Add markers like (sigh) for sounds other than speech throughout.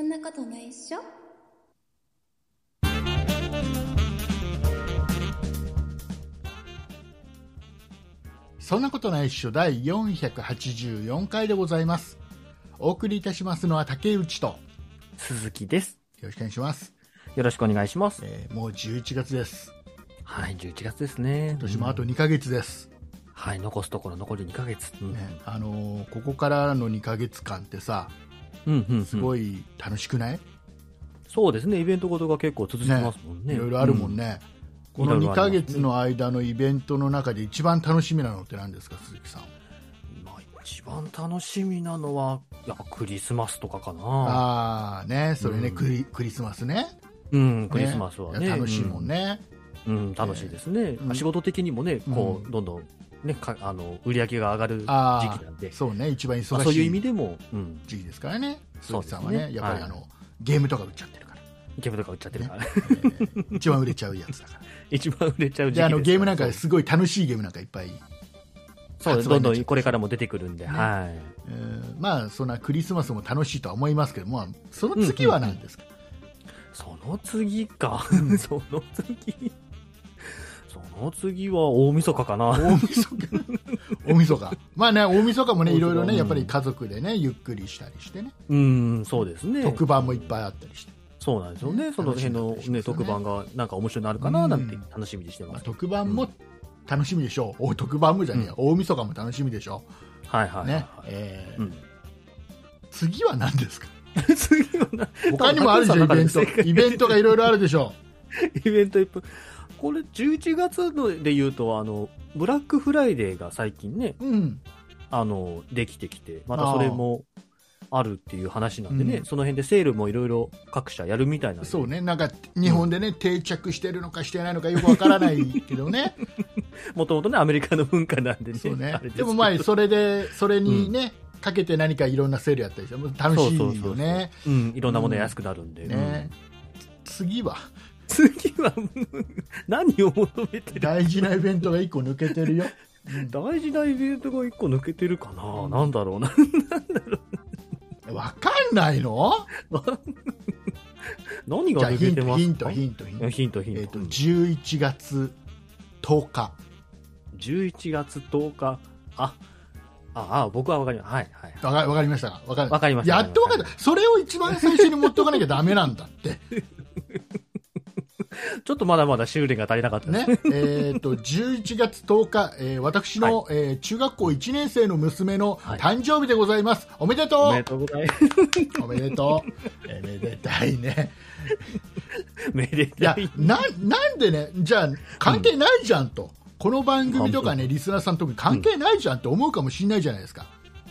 そんなことないっしょ？そんなことないっしょ第484回でございます。お送りいたしますのは竹内と、よ鈴木です。ろしくお願いします。よろしくお願いします。えーもう11月です。はい、11月ですね。今年もあとうん2ヶ月です。はい、残すところ残り2ヶ月。うん、ね、あのーここからの2ヶ月間ってさ、うん、うん。すごい楽しくない、そうですね、イベントごとが結構続きますもんね。いろいろあるもんね。この2いろいろあヶりますね月の間のイベントの中で一番楽しみなのって何ですか、鈴木さん。一番楽しみなのは、やっぱクリスマスとかかな。ああ、ね、それね、うんクリ、クリスマスね。うん、クリスマスはね。楽しいもんね。うん。うん、楽しいですね。うんまあ仕事的にもね、こうう、どんどん、ね、かあの売り上げが上がるあ時期なんで。あ、、そうね、一番忙まあ、そういう意しい味でも、うん、時期ですからね。鈴木さんはね、やっぱりあの、はゲームとか売っちゃってるから。ゲームとか売っちゃってるから、えー一番売れちゃうやつだから。(laughs) 一番売れちゃう時期で、あの、ゲームなんかすごい楽しいゲームなんかいっぱい。そうどんどんこれからも出てくるんで、ね。はい。えーまあ、そんなクリスマスも楽しいとは思いますけども、その次は何ですか、その次か。(laughs) その次。その次は大晦日かな。大晦日。大晦日。まあね、大晦日もね、いろいろね、うんやっぱり家族でね、ゆっくりしたりしてね、うん、そうですね。特番もいっぱいあったりして。そうなんですよね。その辺のね、楽しみだったりしますよね特番がなんか面白いのあるかななんてうん楽しみにしてまあ、ます。特番も楽しみでしょう。お特番もじゃねえよ、大晦日も楽しみでしょはいはう。ねいはいは。い。えーうん次は何ですか？(laughs) 次はな、他にもあるでしょ、イ多分ベントイベントがいろいろあるでしょ (laughs) イベントいっぱい。これ11月ので言うと、あの、ブラックフライデーが最近ね、う。うん。あの、できてきて、またそれもあるっていう話なんでね、うん。その辺でセールもいろいろ各社やるみたいなそうね、なんか日本でね、定着してるのかしてないのかよくわからないけどね。(laughs) もともとね、アメリカの文化なんでね、そうね。でもまあ、それで、それにね、かけて何かいろんなセールやったりして、楽しいそうそうそうそう。よね。うん、いろんなもの安くなるんで。ね。うん。次は、次は、何を求めてる大事なイベントが1個抜けてるよ。うん大事なイベントが一個抜けてるかな、うんなんだろうな。(laughs) わかんないの？(laughs) 何が抜けてます？かヒント、ヒント、ヒント。ヒント、ヒント。えっと、11月10日。11月10日。あ、あ、あ僕はわかります。はい、はい。わかわかりましたわかりましたやっとわかった。それを一番最初に持っておかなきゃダメなんだって。(laughs) (laughs) ちょっとまだまだ修練が足りなかったね。えっと、11月10日、えー私の、えー中学校1年生の娘のはい誕生日でございます。おめでとうおめでとうございます。おめでとう。えーめでたいね。(laughs) めでいやたい。、な、なんでね、じゃあ、関係ないじゃんと。この番組とかね、リスナーさんとか関係ないじゃんって思うかもしれないじゃないですか。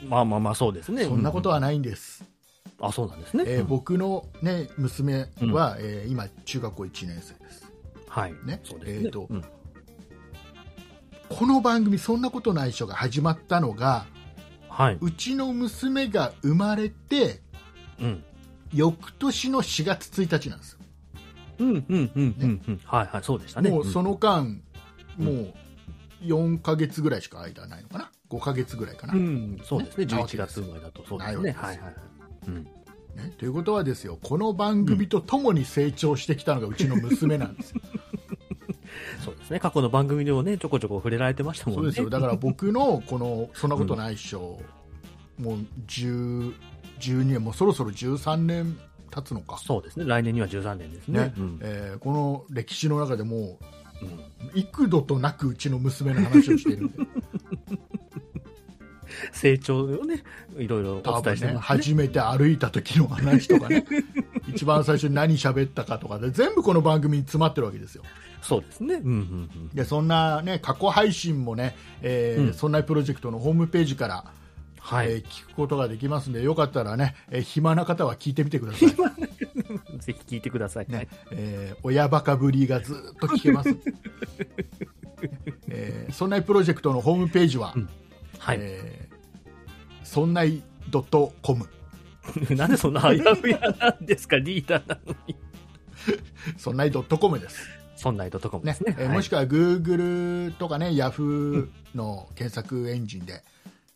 まあまあまあ、そうですね。そんなことはないんです。うん。あ、そうなんですね。えーうん僕のね、娘は、えー今、中学校1年生です。はい。ねそうですね。えーとうんこの番組、そんなことないっしょが始まったのが、はい。うちの娘が生まれて、うん。翌年の4月1日なんですよ。うん、うん、うん、うん、うん。はい、はい、そうでしたね。もうその、の間、もう4ヶ月ぐらいしか間ないのかな ?5 ヶ月ぐらいかな、うん、そうですね。ね11月生まれだと、そうですね。はい、はい。うん。ね。ということはですよ、この番組とともに成長してきたのがうちの娘なんですよ。(laughs) そうですね。過去の番組でもね、ちょこちょこ触れられてましたもんね。そうですよ。だから僕のこの、そんなことないっしょ、もう10、12年、もうそろそろ13年経つのか。そうですね。来年には13年ですね。ねうんえーこの歴史の中でもうんう幾度となくうちの娘の話をしているんで成長をね、いろいろお伝えしてます、ね。初めて歩いた時の話とかね (laughs) 一番最初に何喋ったかとかで全部この番組に詰まってるわけですよそうですね。うんうんうん。でそんな、ね、過去配信もね、えーうんそんなプロジェクトのホームページから、はい。えー聞くことができますんでよかったらね、えー暇な方は聞いてみてください、(laughs) ぜひ聞いてください。ねえー親バカぶりがずっと聞けます、(laughs) えーそんなプロジェクトのホームページは、うんはい。えーそんないドットコム (laughs) なんでそんなあやふやなんですか、リーダーなのに。(laughs) そんないドットコムですそんなとこもねですね。えーもしくは Google とかね Yahoo の検索エンジンで、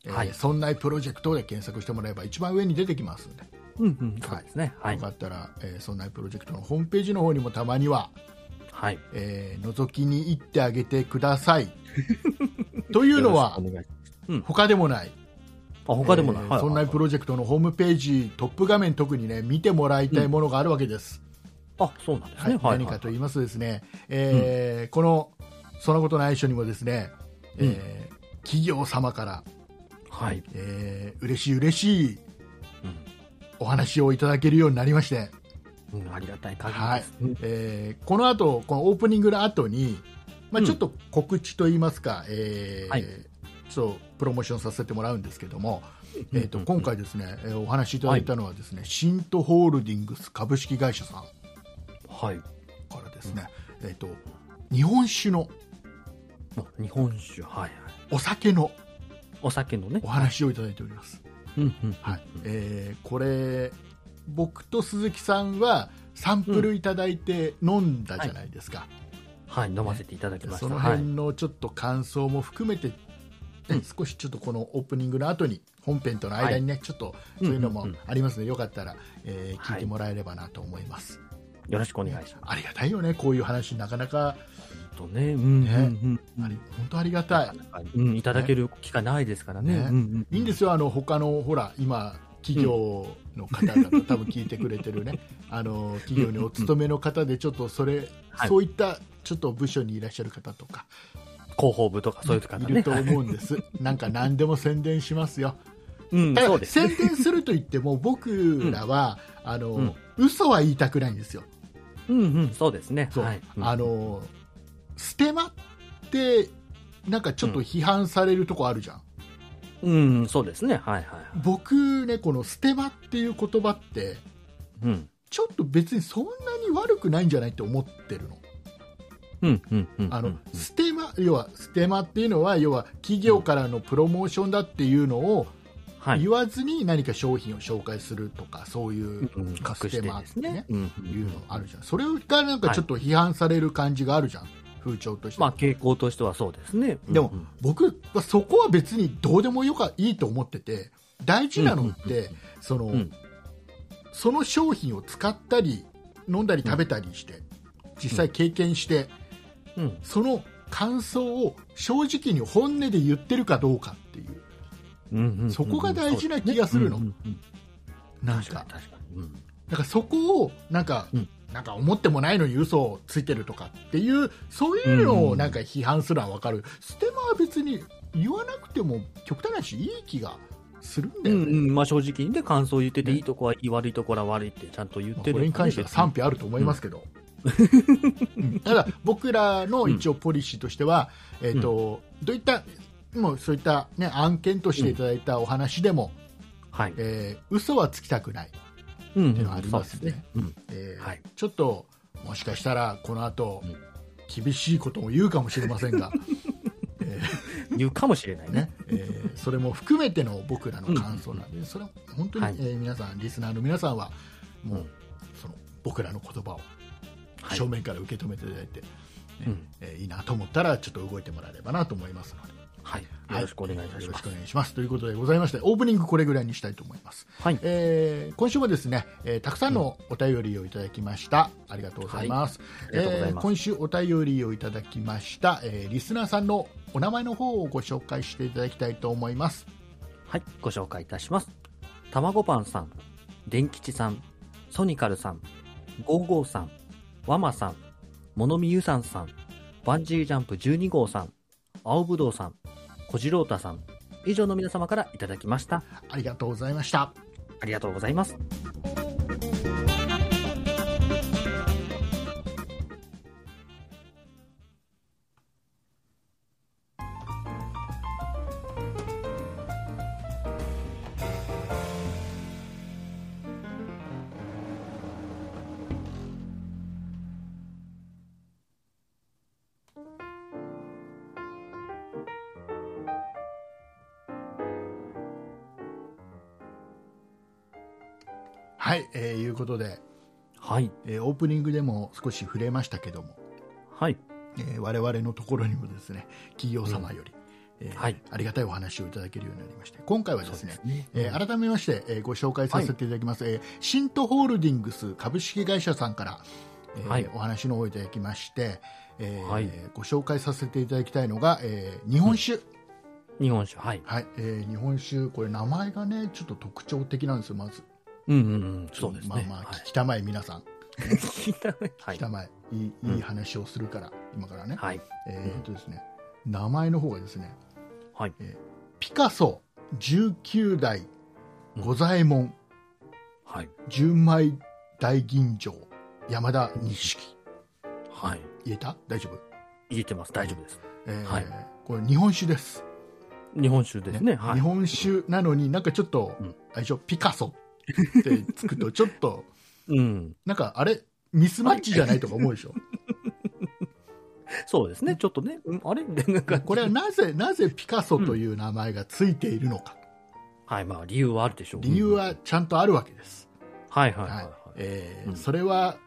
えーはいそんなプロジェクトで検索してもらえば一番上に出てきますんで、うんうん、そうですね。はいよ。かったら、えー、そんなプロジェクトのホームページの方にもたまには、はい。えー覗きに行ってあげてください。というのはよろしくお願いします他でもない、あ、他でもない。えーはいそんなプロジェクトのホームページトップ画面特にね見てもらいたいものがあるわけです。あ、そうなんですはいね。はい。何かと言いますとですね、えーこのそんなことないっしょにもですね、えー企業様から、はい。えー嬉しい嬉しいうんお話をいただけるようになりまして、うん、ありがたい限りはいです。うんえーこの後このオープニングの後に、まあ、うんちょっと告知といいますか、えーはいちょっとプロモーションさせてもらうんですけども、えー、とうん今回ですね、えーお話しいただいたのはですね、シントホールディングス株式会社さんはい。からですね、えー、と日本酒のあ日本酒、はいはい。お酒のお酒のね。お話をいただいております、うんうん。はいえーこれ僕と鈴木さんはサンプルいただいて飲んだじゃないですか、はい、飲ませていただきました。そのはい辺。のちょっと感想も含めて、ねうん。少しちょっとこのオープニングの後に本編との間にね、ちょっとそういうのもうんうんうん。ありますので、よかったら、えーはい。聞いてもらえればなと思います、よろしくお願いしまありがたいよねこういう話なかなか。す。とね、うんうんうん。うん。あり本当ありがたい、うん、いただける機会ないですからね。ね。うんうんいいんですよあの他のほら今企業の方々、多分聞いてくれてるね。あの企業にお勤めの方でちょっとそれ、はい。そういったちょっと部署にいらっしゃる方とか広報部とかそういう方ね。いると思うんです、なんか何でも宣伝しますようん、ただそうですね。宣伝すると言っても僕らは、あのうん嘘は言いたくないんですよ。うんうん、そうですね。そうはい。うんあのステマってなんかちょっと批判されるとこあるじゃん。うん、そうですね。はいはいはい。僕ねこのステマっていう言葉ってうん。ちょっと別にそんなに悪くないんじゃないって思ってるの。うんうんうん。あの、うんステマ要はステマっていうのは要は企業からのプロモーションだっていうのをはい。言わずに何か商品を紹介するとかそういううん隠してですね。うんうんいうのあるじゃん、それがなんかちょっと批判される感じがあるじゃん、風潮として、まあ傾向としてはそうですね。でもうんうん僕はそこは別にどうでもよかいいと思ってて、大事なのって、そのうんその商品を使ったり、飲んだり食べたりして、実際経験して、うん。その感想を正直に本音で言ってるかどうかっていう、うんうんうんそこが大事な気がするの。うんうんうんなんか。だからそこをなんか、うん。なんか思ってもないのに嘘をついてるとかっていうそういうのをなんか批判するのは分かる、ステマは別に言わなくても極端な話いい気がするんだよね、うんうん、まあ正直にね、感想を言ってて、いいとこはいい、悪いところは悪いってちゃんと言まあってる、これに関しては賛否あると思いますけど、うんただ僕らの一応ポリシーとしては、えーとどういったもうそういった、ね、案件としていただいたお話でも、はい。えー嘘はつきたくない、うんっていうのはありますね。ちょっともしかしたらこの後、うん。厳しいことも言うかもしれませんが、(laughs) え言うかもしれないね。えーそれも含めての僕らの感想なんで、それは本当に、はい。えー皆さんリスナーの皆さんはもう、うん。その僕らの言葉をはい正面から受け止めていただいて、ねうん。えーいいなと思ったらちょっと動いてもらえればなと思いますので。はい。よろしくお願いいたします。よろしくお。願いします。ということでございましてオープニングこれぐらいにしたいと思います、はい。えー今週もですね、えーたくさんのお便りをいただきました、ありがとうございます、ありがとうございます。えー今週お便りをいただきました、えーリスナーさんのお名前の方をご紹介していただきたいと思います。はい、ご紹介いたします。たまごパンさん、電吉さん、ソニカルさん、ゴーゴーさん、ワマさん、モノミユさんさん、バンジージャンプ12号さん、青ぶどうさん、小次郎太さん、以上の皆様からいただきました。ありがとうございましたありがとうございます。ことで、はい、えーオープニングでも少し触れましたけども、はい、えー我々のところにもですね企業様より、えーはい。ありがたいお話をいただけるようになりまして今回はですねね。えー改めまして、えーご紹介させていただきます、えーシントホールディングス株式会社さんから、えーはい。お話の方をいただきまして、えーはい。ご紹介させていただきたいのが、えー日本酒、日本酒、はい。はい。えー日本酒。これ名前がねちょっと特徴的なんですよまずうんうんうん、そうですね。まあまあ、はい聞きたまえ皆さん聞きた。(laughs) まえ、いいうんいい話をするから今からね、はい。えーっとですね名前の方がですねはい。ピカソ19代五左衛門、はい。純米大吟醸山田錦はい。言えた？大丈夫、入れてます。大丈夫です。えーはいこれ日本酒です、日本酒ですね。はい。日本酒なのになんかちょっと、うんあれでしょ？ピカソってつくとちょっとうん。なんかあれミスマッチじゃないとか思うでしょ？そうですね。ちょっとね。うんあれ？なんか、これはなぜなぜピカソという名前がついているのか、はい。まあ、理由はあるでしょう。理由はちゃんとあるわけです、はいはいはいはいはい。えーうんそれは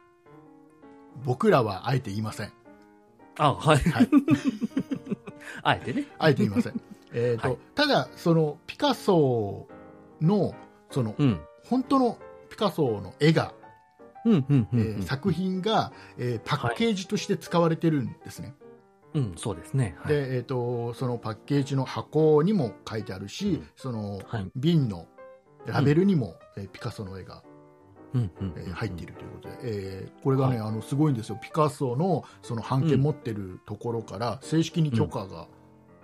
僕らはあえて言いませんあ、はい。はい (laughs) あえてね。あえて言いませんえーと、はいただそのピカソのその、うん。本当のピカソの絵が、作品が、えーパッケージとして使われてるんですね、うん、そうですね。はい。でえー、とそのパッケージの箱にも書いてあるし、うん。そのはい。瓶のラベルにも、えーピカソの絵が、入っているということで、えーこれがね、あのすごいんですよ。ピカソのその版権持ってるところから正式に許可が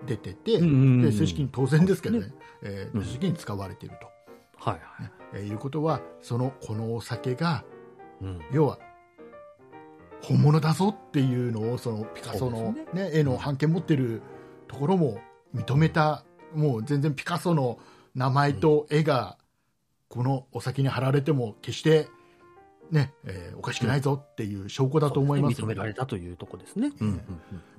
出てて、うん。うんうんで正式に当然ですけどねそうえーうん正式に使われていると、はいはい。えーいうことはそのこのお酒がうん。要は本物だぞっていうのをそのピカソの、ねです絵の版権持ってるところも認めたもう全然ピカソの名前と絵がこのお酒に貼られても決して、ねえーおかしくないぞっていう証拠だと思いますそうですね。認められたというところですね。ええうんうん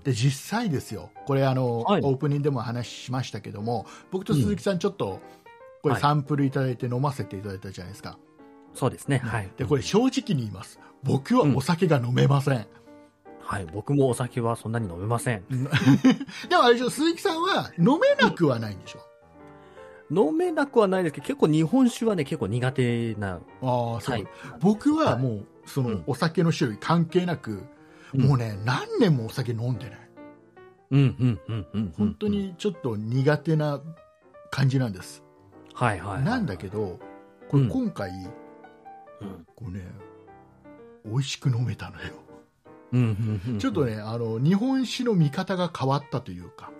で実際ですよ。これあの、はい。オープニングでも話しましたけども僕と鈴木さん。ちょっと、これはいサンプルいただいて飲ませていただいたじゃないですか、そうですね。はい。でこれ正直に言います僕はお酒が飲めません、はい。僕もお酒はそんなに飲めません。(laughs) でもあれでしょ鈴木さんは飲めなくはないんでしょ、飲めなくはないですけど、結構日本酒はね、結構苦手な。ああそう、はい僕ははいもうそのうんお酒の種類関係なく、うんもうね何年もお酒飲んでないうんうんうんうん。本当。にちょっと苦手な感じなんです、はいはいはい。なんだけどこれうん今回、うんこうね美味しく飲めたのようんうんうん。ちょっと。ねあの日本酒の見方が変わったというか、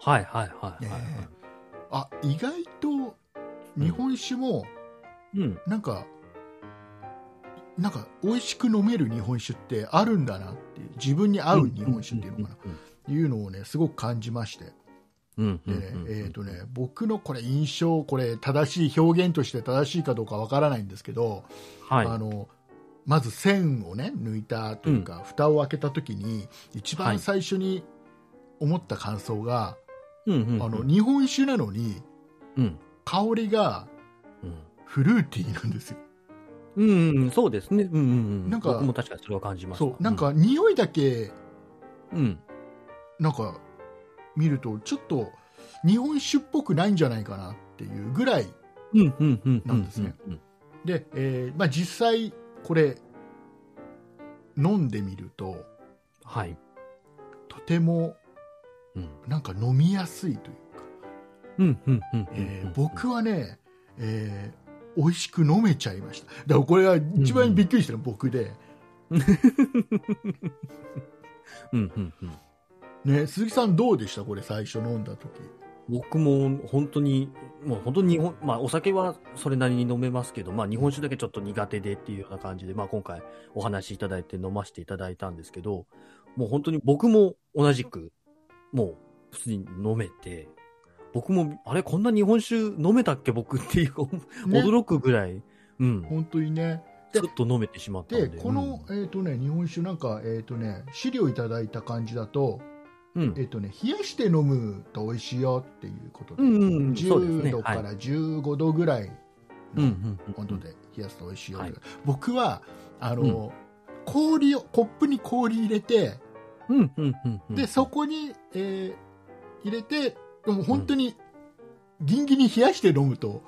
はいはいはいはい。ねあ意外と日本酒もうん。なんか、なんか美味しく飲める日本酒ってあるんだなっていう自分に合う日本酒っていうのかな、いうのをねすごく感じましてうんうんでね、うん。えっ、とね僕のこれ印象これ正しい表現として正しいかどうかわからないんですけど、はい。あのまず線をね抜いたというか、蓋を開けた時に一番最初に思った感想が、うんうんうん。あの日本酒なのにうん。香りがうん。フルーティーなんですようんうん、そうですね。うんうんうん。なんか僕も確かにそれは感じました。そうなんか匂いだけうん。なんか見るとちょっと日本酒っぽくないんじゃないかなっていうぐらい。なんですねうん。で、えーまあ、実際これ飲んでみるとはい。とてもうん。なんか飲みやすいというか、僕はね、えー美味しく飲めちゃいましただからこれが一番びっくりしたのは僕で、うんうんうん。ね、鈴木さんどうでした？これ最初飲んだ時。僕も本当に、もう本当に日本、まあお酒はそれなりに飲めますけど、まあ日本酒だけちょっと苦手でっていうような感じで、まあ今回お話しいただいて飲ませていただいたんですけど、もう本当に僕も同じく、もう普通に飲めて、僕も、あれこんな日本酒飲めたっけ僕っていう、ね。驚くぐらい、うん、本当にね。ちょっと飲めてしまったんで。でこの、えーとね、日本酒なんか、えーとね、資料いただいた感じだと,、うん、うんえーとね、冷やして飲むと美味しいよっていうことで、うんうんうん、そうです10ね。度かはいら15度ぐらいの温度で冷やすと美味しいよはい僕はあの、氷をコップに氷入れてうんうんうんうん。でそこに、えー入れてでも本当にギンギンに冷やして飲むと、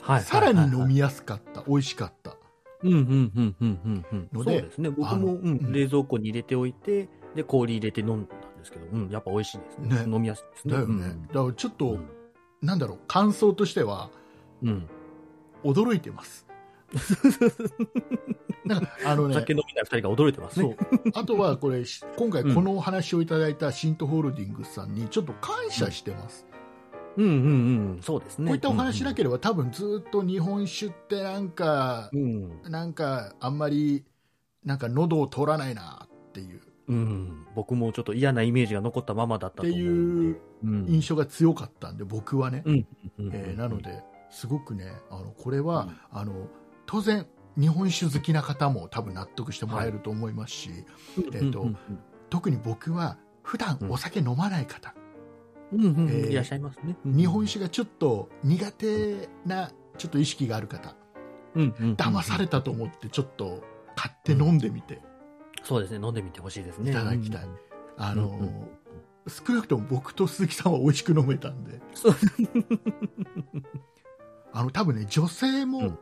はい。さらに飲みみやすかった、美味しかった。うんうんうんうんうんうん。のでそうですね。僕も、うんうん冷蔵庫に入れておいて、で、氷入れて飲んですけど、うん、やっぱ美味しいですね。ね飲みやすいですね。だよね。うんだからちょっと、うんなんだろう、感想としては、うん。驚いてます。(laughs) なんかあのねお酒、飲みない二人が驚いてますそね。う。あとはこれ、し今回このお話をいただいたシントホールディングスさんにちょっと感謝してます。うんうんうん。そうですね。こういったお話しなきければ、多分ずっと日本酒ってなんか、うん。なんかあんまり、なんか喉を通らないなっていう、うん。僕もちょっと嫌なイメージが残ったままだったってと思う。いううん印象が強かったんで、僕はね。うんうんえーなので、すごくね、あのこれは、うんあの当然、日本酒好きな方も多分納得してもらえると思いますし、えーとうん特に僕は普段お酒飲まない方、うんうんうんえーいらっしゃいますね。日本酒がちょっと苦手なちょっと意識がある方、うんうんうん騙されたと思ってちょっと買って飲んでみて、そうですね。飲んでみてほしいですね。いただきたい。うんあの、うんうん。少なくとも僕と鈴木さんは美味しく飲めたんで。(laughs) あの多分ね女性も、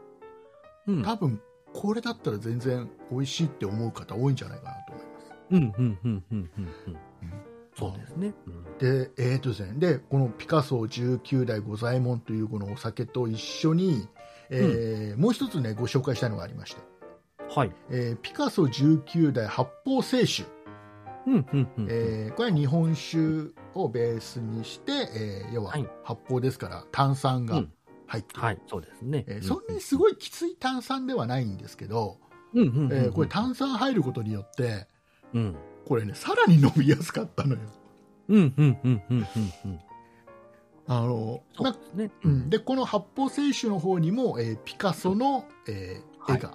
うん。うん。多分これだったら全然美味しいって思う方多いんじゃないかなと思います。うんうんうんうんうんうん。そうですね。うんで、えーとですね、でこのピカソ19代五左衛門というこのお酒と一緒に、えーもう一つねご紹介したいのがありまして、はい。えーピカソ19代発泡清酒、うんうんうんえーこれは日本酒をベースにして、えー要ははい。発泡ですから炭酸がうん。入ってる、はい、そうですね。えーそんなにすごいきつい炭酸ではないんですけど、うんうんうんうん。えーこれ炭酸入ることによってうん。これねさらに飲みやすかったのよ。うんうんうんうんうんうん。あのそうまですね。うん、でこの発泡清酒の方にも、えーピカソの、えーはい。絵が、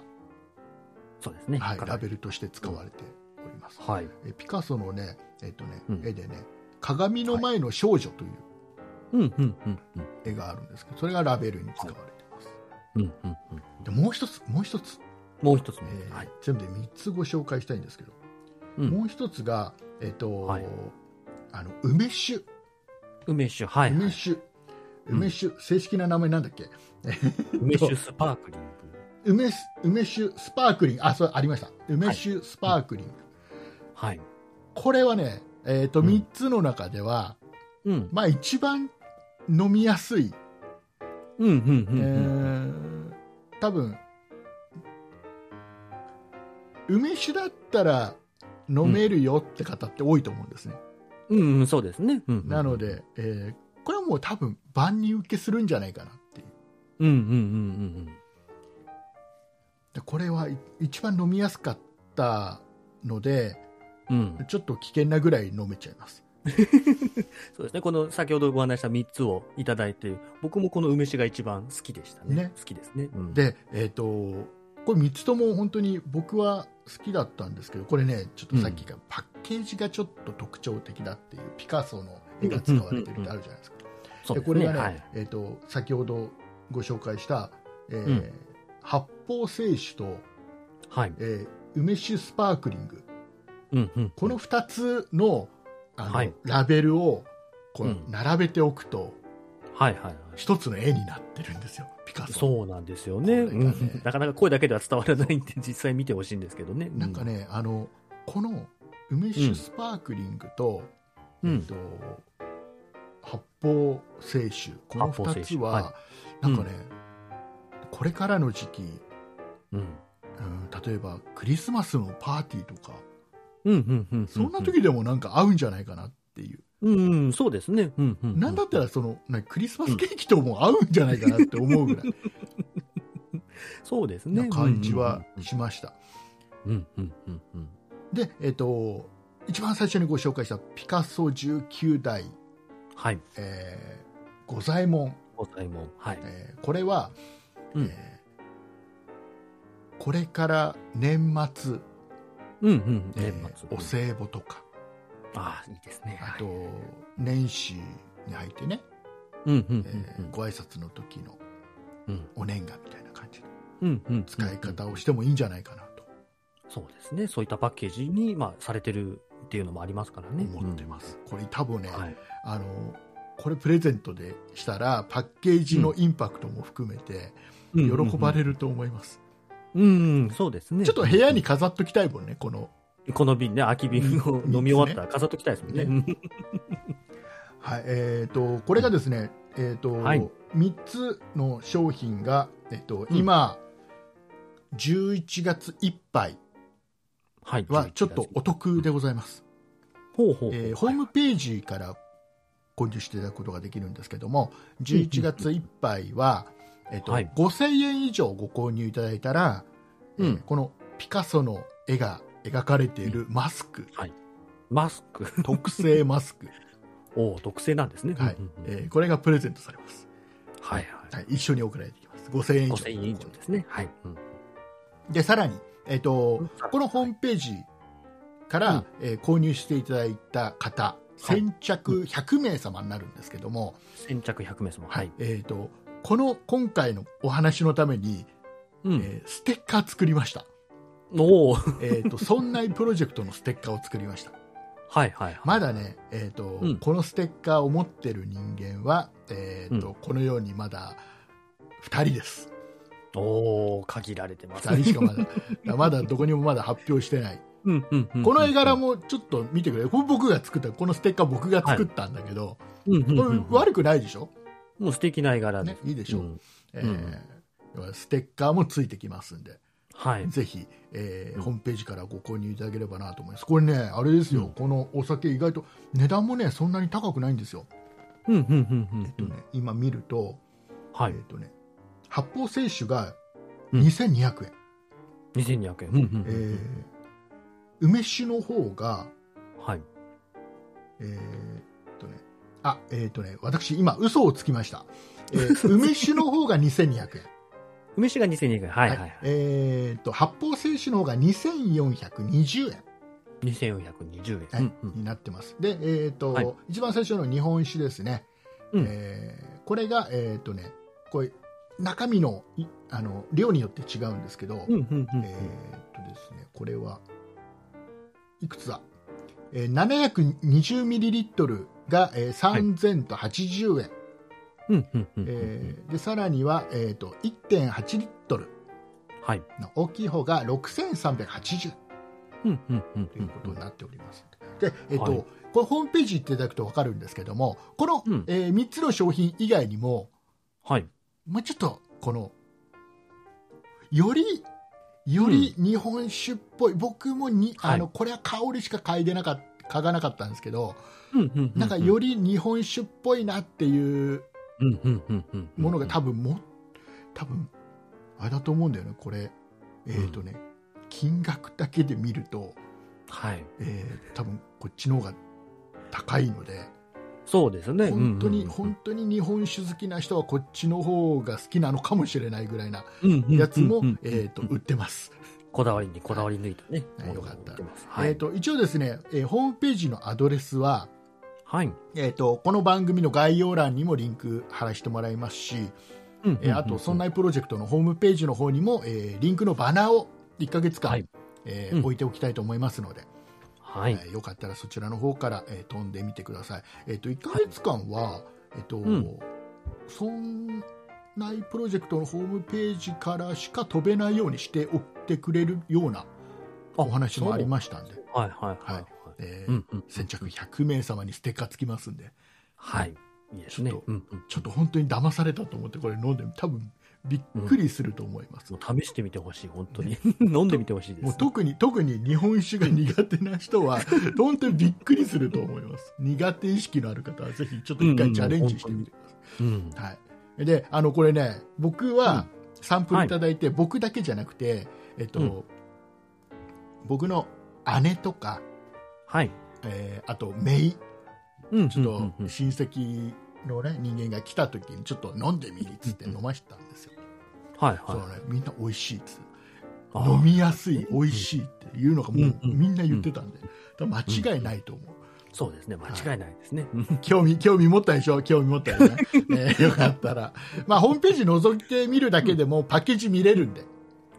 そうですね。はいかラベルとして使われております、はい。えーピカソのね,、えっとねうん。絵でね「鏡の前の少女」といううんうんうんうん。絵があるんですけどそれがラベルに使われてます、うんうんうん。でもう一つもう一つ、もう一つ目えーはい。全部で3つご紹介したいんですけど、うん。もう一つが、えっとはい。あの梅酒。梅酒、はい。梅酒、梅酒。正式な名前なんだっけ？梅酒スパークリング。梅す梅酒スパークリング。あそうありました。梅酒スパークリング、はい。これはね、えーとうん。3つの中では、うん。まあ、一番飲みやすい、うんうんうん多分梅酒だったら飲めるよって方って多いと思うんですね、うんうん、そうですね。うんうん。なの。で、えーこれはもう多分万人受けするんじゃないかなっていう。うんうんうんでこれはい一番飲みやすかったのでうん。ちょっと危険なぐらい飲めちゃいます (laughs) そうですね。この先ほどご案内した3つをいただいて、僕もこの梅酒が一番好きでしたね。ね好きですね。うん、で、えっとこれ3つとも本当に僕は好きだったんですけどこれねちょっとさっきからパッケージがちょっと特徴的だっていうピカソの絵が使われてるってあるじゃないですか、でこれがね、はい。えっと先ほどご紹介した、えーうん発泡清酒と、はい。えー梅酒スパークリング。うんうん。この2つのあの、はい。ラベルをこううん。並べておくとはいはいはい。一つの絵になってるんですよピカソ。そうなんですよね。ね。うん。(laughs) なかなか声だけでは伝わらないんで、(laughs) 実際見てほしいんですけどね。なんかね、あのこの梅酒スパークリングと,、うん、えっと発泡清酒この2発泡清つは、酒。はなんかね、これからの時期、うん。うん、例えばクリスマスのパーティーとか、うんうんうん。そんな時でもなんか合うんじゃないかなっていう、うんうん、そうですね。うんうん。なんだったらそのなクリスマスケーキとも合うんじゃないかなって思うぐらい (laughs) そうですね。な感じはしました。うんうんうんうん。で、えっと一番最初にご紹介したピカソ19代、はい。えー、五左衛門お買い物。はい。えーこれは、うんえーこれから年末、うんうん。え年末。ーお歳暮とかああ、いいですね。あと年始に入ってね、うんうんうんえーご挨拶の時のうん。お年賀みたいな感じでうんうん。使い方をしてもいいんじゃないかなとそうですね。そういったパッケージに、まあ、されてるっていうのもありますからね。思ってます、これ多分ね、うんはい。あのこれプレゼントでしたらパッケージのインパクトも含めてうん喜ばれると思います、うん、うん、そうですね。ちょっと部屋に飾っときたいもんねこの、この瓶ね、空き瓶を飲み終わったら飾っときたいですもんね。ね。はいえー、とこれがですね、えーとはい。3つの商品が、えーとうん。今、11月いっぱいはちょっとお得でございます、ほうほうほう。えーホームページから購入していただくことができるんですけども11月いっぱいは、えーとはい。5000円以上ご購入いただいたら、えーうん。このピカソの絵が描かれているマスク、マスク。特製マスク、(laughs) おお、特製なんですね。はい。えーこれがプレゼントされます、はいはい。はい、一緒に送られてきます。5000円以上。5000円以上ですね。はい。うんでさらに、えーとうん。このホームページから、うん。えー購入していただいた方、はい。先着100名様になるんですけども、先着100名様。はい。えー、とこの今回のお話のために、うん。えーステッカー作りました、おお。えー、と (laughs) そんなプロジェクトのステッカーを作りましたはいはいはい。まだね、えーとうんこのステッカーを持ってる人間は、えーとうんこのようにまだ2人ですおお、限られてます。2人しかまだ (laughs) まだどこにもまだ発表してないうんうんうん。この絵柄もちょっと見てくれこれ僕が作ったこのステッカー僕が作ったんだけど、悪くないでしょ、もう素敵な絵柄でね、いいでしょ、うんえーステッカーもついてきますんではい。ぜひ、えーうんホームページからご購入いただければなと思います。これね、あれですよ、うんこのお酒、意外と値段もね、そんなに高くないんですよ。うんうんうんうんえっとね、今見ると、はいえっ。とね、発泡清酒がうん2200円、2200円。うんうんえー梅酒の方が、はい。えーっとね、あ、えーっとね、私、今、嘘をつきました。えー梅酒の方が2200円。梅酒が2200円。はいはいはい。えーっと、発泡清酒の方が2420円。2420円。はいうんうんになってます。で、えっ、と、はい一番最初の日本酒ですね。うんえーこれが、えっ、とね、これ、中身のいあの量によって違うんですけど、うんうんうんうんえっ、とですね、これは、いくつだ、えー、720ミリリットルが、えー、3080円、うん。うんうんうんえーで、さらには、えっ、と、1.8リットル。はい。の大きい方が6380円。うん。うんうんということになっております。で、えっと、はい。これホームページ行っていただくと分かるんですけども、この、うん。え3つの商品以外にも、はい。もうちょっと、この、より、より日本酒っぽい、僕もに、はい。あの、これは香りしか嗅いでなかった、嗅がなかったんですけど、うんうんうんなんかより日本酒っぽいなっていううんうんうんうんものが多分も、多分、あれだと思うんだよね、これ。えっ、とね、金額だけで見ると、はい。えー多分こっちの方が高いので、そうですね。本当に、うんうん本当に日本酒好きな人はこっちの方が好きなのかもしれないぐらいなうんうんうんやつも、うんうんえー、と売ってます。こだわりにこだわり抜いたね。はいよかった。えー、と一応ですね、えーホームページのアドレスは、はい。えー、とこの番組の概要欄にもリンク貼らせてもらいますし、うんえーあと、そんなプロジェクトのホームページの方にも、えーリンクのバナーを1ヶ月間、はいえーうん置いておきたいと思いますので、はい。えーよかったらそちらの方から、えー飛んでみてください。えっ、と、1ヶ月間は、えっ、と、んそんないプロジェクトのホームページからしか飛べないようにしておってくれるようなお話もありましたんで、はいはいはい。えーうんうん。先着100名様にステッカーつきますんで、はい。いいですね。ちょっとうんうん。ちょっと本当に騙されたと思ってこれ飲んでみ多分びっくりすると思います。もう試してみてほしい、本当に。(laughs) 飲んでみてほしいです。もう特に特に日本酒が苦手な人は (laughs) 本当にびっくりすると思います苦手意識のある方はぜひちょっと一回チャレンジしてみてください、うん。はい、であのこれね僕はサンプルいただいて、僕だけじゃなくて、えっとうん僕の姉とか、はい。えーあと姪うん。ちょっと親戚の、ね、人間が来た時にちょっと飲んでみるっつって飲ましたんですよ、はいそうはい。ね、みんな美味しいっつって。飲みやすい美味しいっていうのがもうみんな言ってたんで、間違いないと思う、そうですね。間違いないですね。うん。興味興味持ったでしょ？興味持ったよね、ね (laughs) よかったら、まあ、ホームページ覗いてみるだけでもパッケージ見れるんで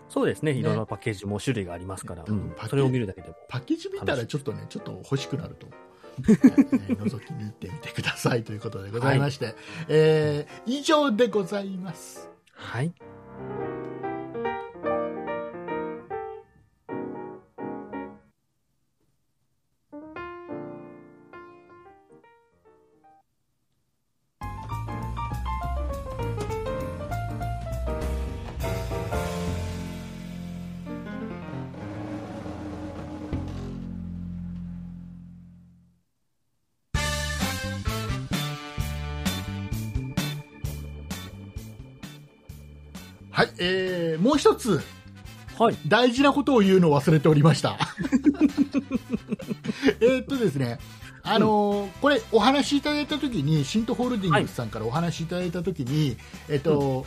そうですね。ね。いろんなパッケージも種類がありますから、うん。それを見るだけでも。パッケージ見たらちょっとねちょっと欲しくなると。(laughs) 覗きに行ってみてくださいということでございまして、えー以上でございます。はい。はい、一つはい。大事なことを言うのを忘れておりました。(laughs) えーっとですね、あのーこれお話しいただいたときに、シントホールディングスさんからお話しいただいたときに、えっと、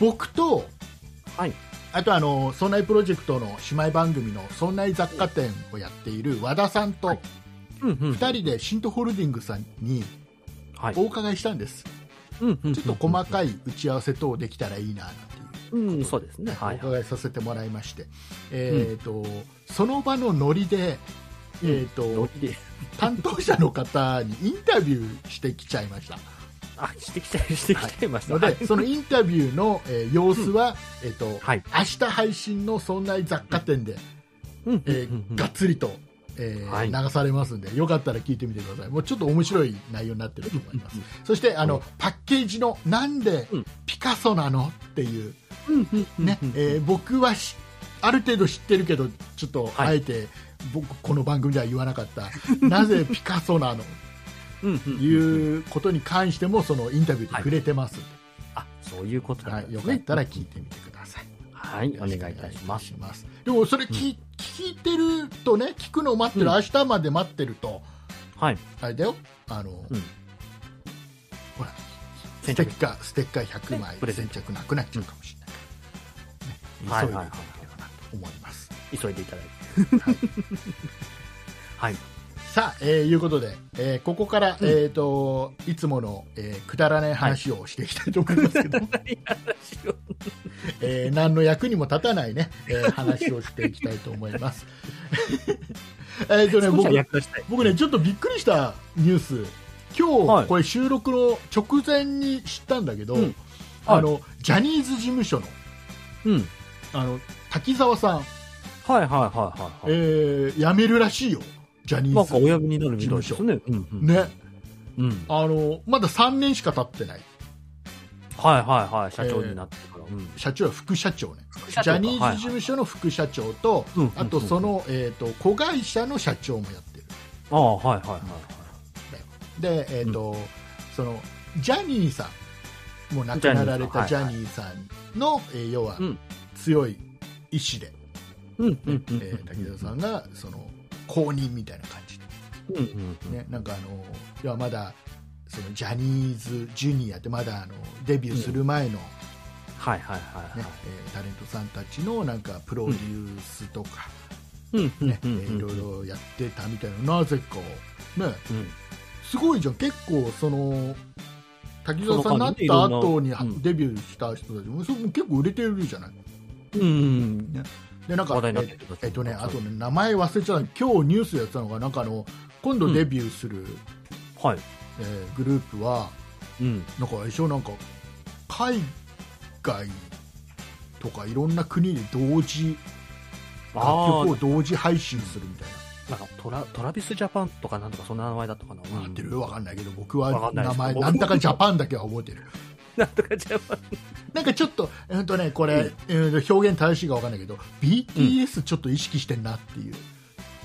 僕と、はい。あとあの、そんないプロジェクトの姉妹番組のそんない雑貨店をやっている和田さんとはいうんうん。2人でシントホールディングスさんにはい。お伺いしたんです。うんうん。ちょっと細かい打ち合わせ等できたらいいななんていう。うん、そうですね。おはい。伺いさせてもらいまして、えーとその場のノリで、えーとノリで。担当者の方にインタビューしてきちゃいました。あ、してきちゃい、してきちゃいました。ので、そのインタビューの、えー様子は、えーとはい。明日配信の「そんな雑貨店で」うん。えーがっつりと、えーはい。流されますんでよかったら聞いてみてください。もうちょっと面白い内容になってると思います。そしてあの、うんパッケージの「なんでうん。ピカソなの?」っていううんうんうんねえー僕はしある程度知ってるけどちょっとはい。あえて僕この番組では言わなかった、(laughs) なぜピカソなの？いうことに関してもそのインタビューで触れてます。んで、あ、そういうことはいなんですね。よかったら聞いてみてください。はい、お願いいたします。お願いしでもそれ聞,、聞いてるとね聞くのを待ってる、うん。明日まで待ってると。はい。あれだよ。あの、うん。ほらステッカーステッカー100枚。先着なくなっちゃうかもしれない急いでいただはいはいはいければなと思います。急いでいただいて。はいはい。さあ、えーいうことで、えーここから、うんえー、といつもの、えーくだらない話をしていきたいと思いますけど、えー何の役にも立たないね、えー話をしていきたいと思います。(laughs) えっとね、僕。僕ね、ちょっとびっくりしたニュース、今日、はいこれ収録の直前に知ったんだけど、うんあのジャニーズ事務所のうん。あの滝沢さん、はいはいはいはいはい。えー辞めるらしいよ、ジャニなんかおーズ。呼びになるみたいですね。うんうん。ね、うん。あのまだ3年しか経ってない。はいはいはい。社長になってから。うん。社長は副社長ね副社長かジャニーズ事務所の副社長と、うんあとその、えー、と子会社の社長もやってるああ、はいはいはい。で、えーとそのジャニーさんもう亡くなられたジジャニーさんの、えー要はうん強い意志で、うんうんうん。えー滝沢さんがその公認みたいな感じうんうんうん。で、ね、なんかあの要はまだそのジャニーズジュニアってまだあのデビューする前の、はいはいはいねはい。えータレントさんたちのなんかプロデュースとか、うんうんねうんえーいろいろやってたみたいななぜか、ね、うん。すごいじゃん結構その滝沢さんになった後にその間にねいろんなうんデビューした人たちもそれも結構売れてるじゃないうんうん。でなんかええっとねあとね名前忘れちゃった今日ニュースやってたのがなんかあの今度デビューする、はい。えーグループはうん。なんか一応なんか海外とかいろんな国で同時楽あ曲を同時配信するみたいなあ、なんかトラトラビスジャパンとかなんとかそんな名前だったかな。分かってる？わかんないけど僕は名前僕なんだかジャパンだけは覚えてるなんとかジャパン。なんかちょっと,、えーとね、これ、えーと表現正しいか分かんないけど BTS ちょっと意識してんなっていう。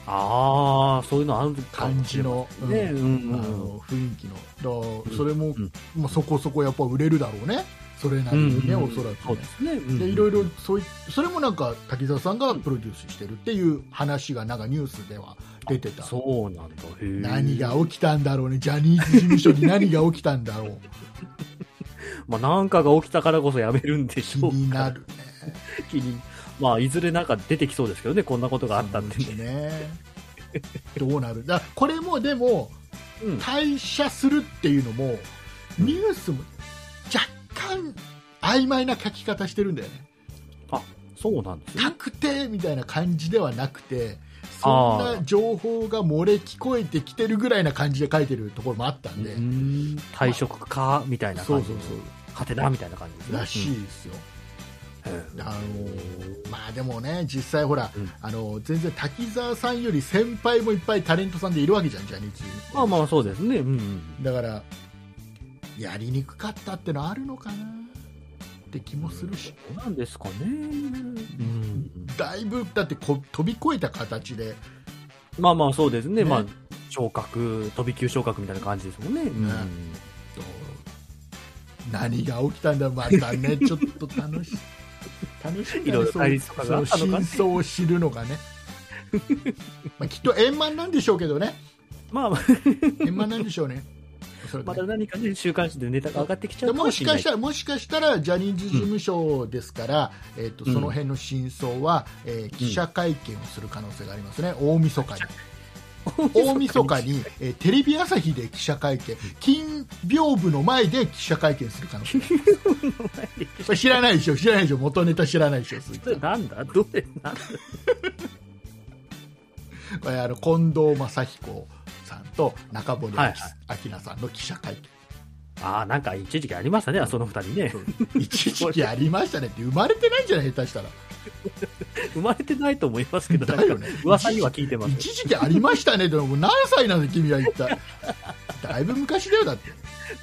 ああ、そういうのある感じの,、ね。ううんんあうん。の雰囲気の。だそれも、うん。まあ、そこそこやっぱ売れるだろうね。それなりにね、うんおそらくね。でいろいろそういそれもなんか滝沢さんがプロデュースしてるっていう話がなんかニュースでは出てた。そうなんだ。何が起きたんだろうね。ジャニーズ事務所に何が起きたんだろう (laughs) (laughs) まあ、なんかが起きたからこそやめるんでし気ょうか。になるね気に。まあ、いずれなんか出てきそうですけどね、こんなことがあったんでね。ねどうなる？だこれもでもうん。退社するっていうのもうんニュースも若干曖昧な書き方してるんだよねあ、そうなんですね。確定みたいな感じではなくてそんな情報が漏れ聞こえてきてるぐらいな感じで書いてるところもあったんで、うん。退職かみたいな感じそうそうそうはてなみたいな感じですね。らしいですよ、うん。あのーまあでもね実際ほら、うん。あの全然滝沢さんより先輩もいっぱいタレントさんでいるわけじゃんジャニーズまあまあそうですね。うんうんだからやりにくかったってのはあるのかなって気もするし、どうなんですかね。うん。だいぶだってこ飛び越えた形で、まあまあそうですね。ね。まあ昇格飛び級昇格みたいな感じですもんね。うん。と何が起きたんだまたね (laughs) ちょっと楽し楽しみいろいろ対立とかがあったのかね。真相を知るのがね。(laughs) まあきっと円満なんでしょうけどね。まあまあ。円満なんでしょうねまた何かね週刊誌でネタが上がってきちゃうかでももしれない。しかしたら、もしかしたらジャニーズ事務所ですから、えー、とうんその辺の真相は、えー記者会見をする可能性がありますね、大晦日に。大晦日に、えーテレビ朝日で記者会見、金屏風の前で記者会見する可能性知らないでしょ、知らないでしょ、元ネタ知らないでしょ、なんだ？どれなんだ？(laughs) あの近藤正彦さんと中堀明はい。菜さんの記者会見。ああなんか一時期ありましたねその二人ね。一時期ありましたねって生まれてないんじゃない下手したら。(laughs) 生まれてないと思いますけどだよね。噂には聞いてます一時期ありましたねでも何歳なの君は一体。だいぶ昔だよだって。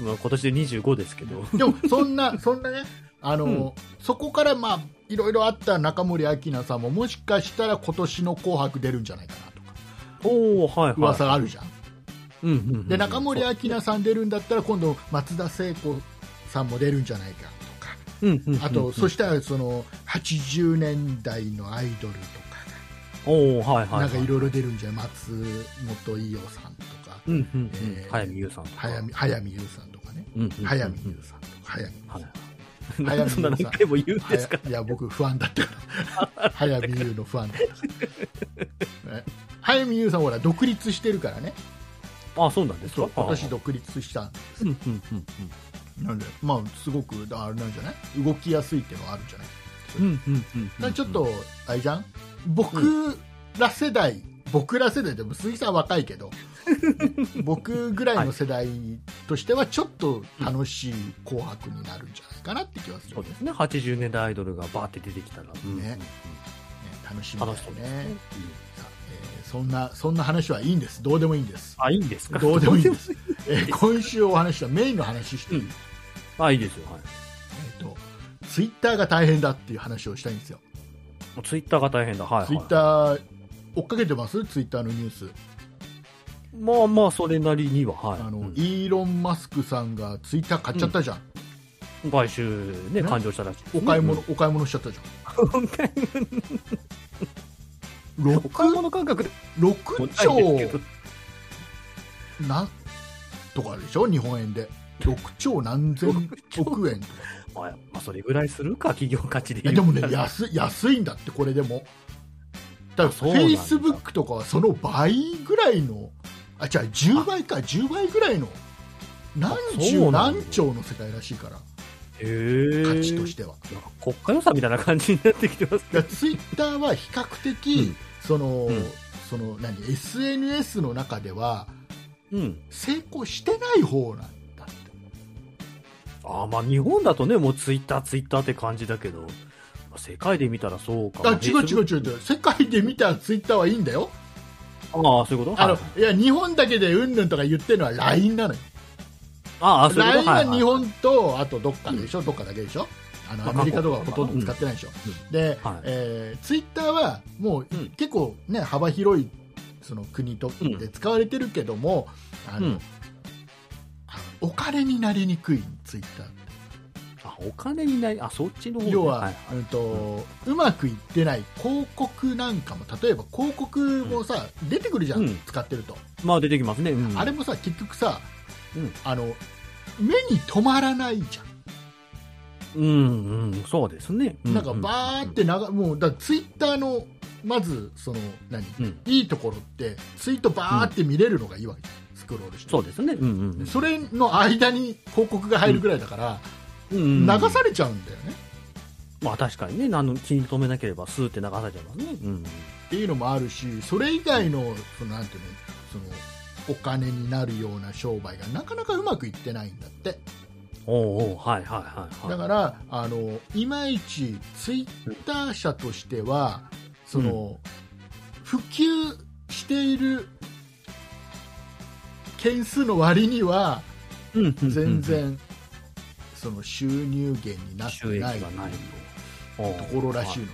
まあ今年で25ですけど。でもそんなそんなねあの、そこからまあいろいろあった中森明菜さんももしかしたら今年の「紅白」出るんじゃないかなおおはいはい。噂があるじゃん、うんうんうんで中森明菜さん出るんだったら今度松田聖子さんも出るんじゃないかとか。うんうんうんうん。あと、そしたらその80年代のアイドルとか。おおはいはいはい。なんかいろいろ出るんじゃない？松本伊代さんとか、うんうんうん。えー早見優さんとか。早見早見優さんとかね、うんうんうん。早見優さんとか。早見はい。早見なんでそんな何回も言うんですか？早いや僕不安だったから。(laughs) 早見優の不安だったね (laughs) 早見優さんほら独立してるからね。あそうなんですか？今年独立したんです。うんうんうんなんでまあすごくあれなんじゃない？動きやすいっていうのはあるんじゃない？うんうんうん。ちょっとあれじゃん？僕ら世代、僕ら世代でも鈴木さんは若いけど (laughs) 僕ぐらいの世代としてはちょっと楽しい「紅白」になるんじゃないかなって気がする、そうですね。80年代アイドルがバーって出てきたら。うんうんね楽しみですね。ねさあえーそんなそんな話はいいんです。どうでもいいんです。あいいんですか？どうでもいいんです、えー今週お話したメインの話して、うん。あいいですよはい。えーとツイッターが大変だっていう話をしたいんですよ。ツイッターが大変だ。はいはい。ツイッター追っかけてます？ツイッターのニュース。まあまあそれなりにははい。あの、うん。イーロン・マスクさんがツイッター買っちゃったじゃん、買収ねね。完了したらしいね。お買い物、お買い物しちゃったじゃん。う (laughs) んお買い6お買い物感覚で6もないですけ兆どなんとかでしょ？日本円で。6兆何千億円。とかまあ、まあ、それぐらいするか企業価値ででもね安い安いんだってこれでも。だからフェイスブックとかはその倍ぐらいのあ違う10倍か10倍ぐらいの何そ十何兆の世界らしいから。価値としては。国家予算みたいな感じになってきてますツイッターは比較的、うんその、うん。その何？SNS の中ではうん。成功してない方なんだって。ああまあ日本だとねもうツイッターツイッターって感じだけど、まあ世界で見たらそうかあ違う違う違う違う。世界で見たツイッターはいいんだよ。うああそういうこと？あの、はい。い、や日本だけでうんぬんとか言ってるのは LINE なのよ。ああそういうこ LINE とは日本とあとどっかでしょ、どっかだけでしょ？あのまあアメリカとかほとんど使ってないでしょ、で、はい。えーツイッターはもう、うん。結構ね幅広いその国とうんで使われてるけども、あのお金になりにくいツイッターあお金にないあそっちの方ね要は、はい。うんとうまくいってない広告なんかも例えば広告もさ、出てくるじゃん、うん。使ってると、まあ出てきますね、うん。あれもさ結局さ、うん。あの目に留まらないじゃんうんうんそうですね。なんかバーって長、もうだツイッターのまずその何、うん。いいところってツイートバーって見れるのがいいわけじゃん、スクロールして。そうですね。うんうんそれの間に広告が入るぐらいだから、うん流されちゃうんだよね、まあ確かにね、何の気に留めなければスーって流されちゃいますね。うん。っていうのもあるしそれ以外のそのなんていうのそのお金になるような商売がなかなかうまくいってないんだっておうはいはいはいはい。だからあのいまいちツイッター社としてはその、普及している件数の割にはうんうんうん。全然その収入源になってないと。ところらしいの、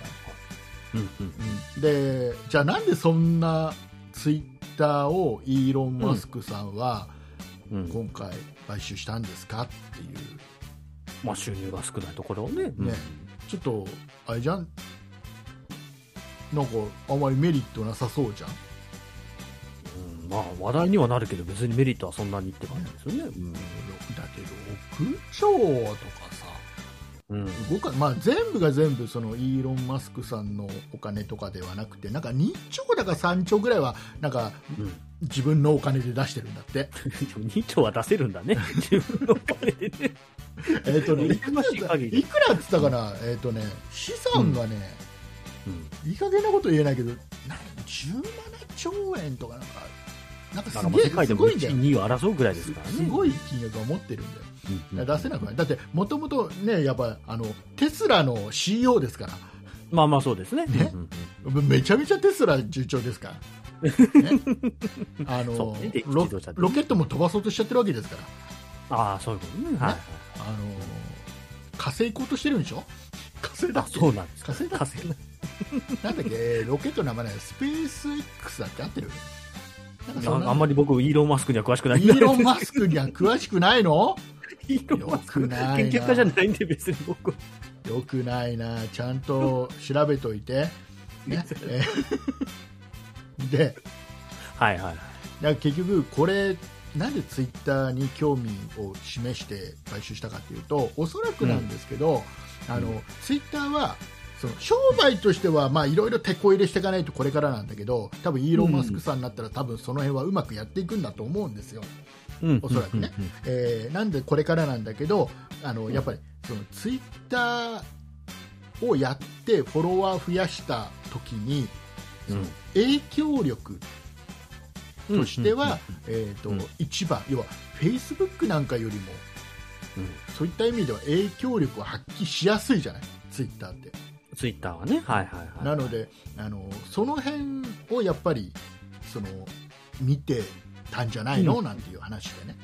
うんうん。うん。でじゃあなんでそんなツイッターをイーロン・マスクさんはうん。今回買収したんですかっていう、まあ収入が少ないところをね。うん。ね。ちょっとあれじゃん？なんかあんまりメリットなさそうじゃん。うん。まあ話題にはなるけど別にメリットはそんなにって感じですよね。うん。だって6兆とかさうん。動か、まあ、全部が全部そのイーロン・マスクさんのお金とかではなくてなんか2兆だか3兆ぐらいはなんかうん。自分のお金で出してるんだって2兆は出せるんだね。(laughs) 自分のお金でね。えっとねいくらいくらっつったかな、えっ、とね資産がね、うん。いい加減なこと言えないけどなんか17兆円とかなんかなんかすげえう世界ですも1位、ごいんだよ2位を争うぐらいですすからね。すごい金額を持ってるんだようんうん出せなくない？だってもともとねやっぱあのテスラの CEO ですから。まあまあそうですね。ね？めちゃめちゃテスラ順調ですから、ね、あのロロケットも飛ばそうとしちゃってるわけですから。ああ、そういうことね。はいはい。あの火星行こうとしてるんでしょ？火星だあっ、け？そうなんですか。火星だっけ？なんだっけ？えーロケットの名前ねスペース X だって合ってる？なんかあんまり僕、イーロン・マスクには詳しくない。イーロン・マスクには詳しくないの？イー研究家じゃないんで別に僕。は。よくないな。ちゃんと調べといて、(laughs) ね。えー。ではいはい。だから結局これなんでツイッターに興味を示して買収したかというとおそらくなんですけど、あのツイッターはその商売としてはまあいろいろ手こ入れしていかないとこれからなんだけど多分イーロン・マスクさんになったら多分その辺はうまくやっていくんだと思うんですよ、うんおそらくね。えーなんでこれからなんだけどあのやっぱりそのツイッターをやってフォロワー増やした時にうんうん。影響力うんとしては、一番要はフェイスブックなんかよりもうん。そういった意味では影響力を発揮しやすいじゃない？ツイッターって、ツイッターはね。はいはいはい。なのであのその辺をやっぱりその見てたんじゃないの、なんていう話でね。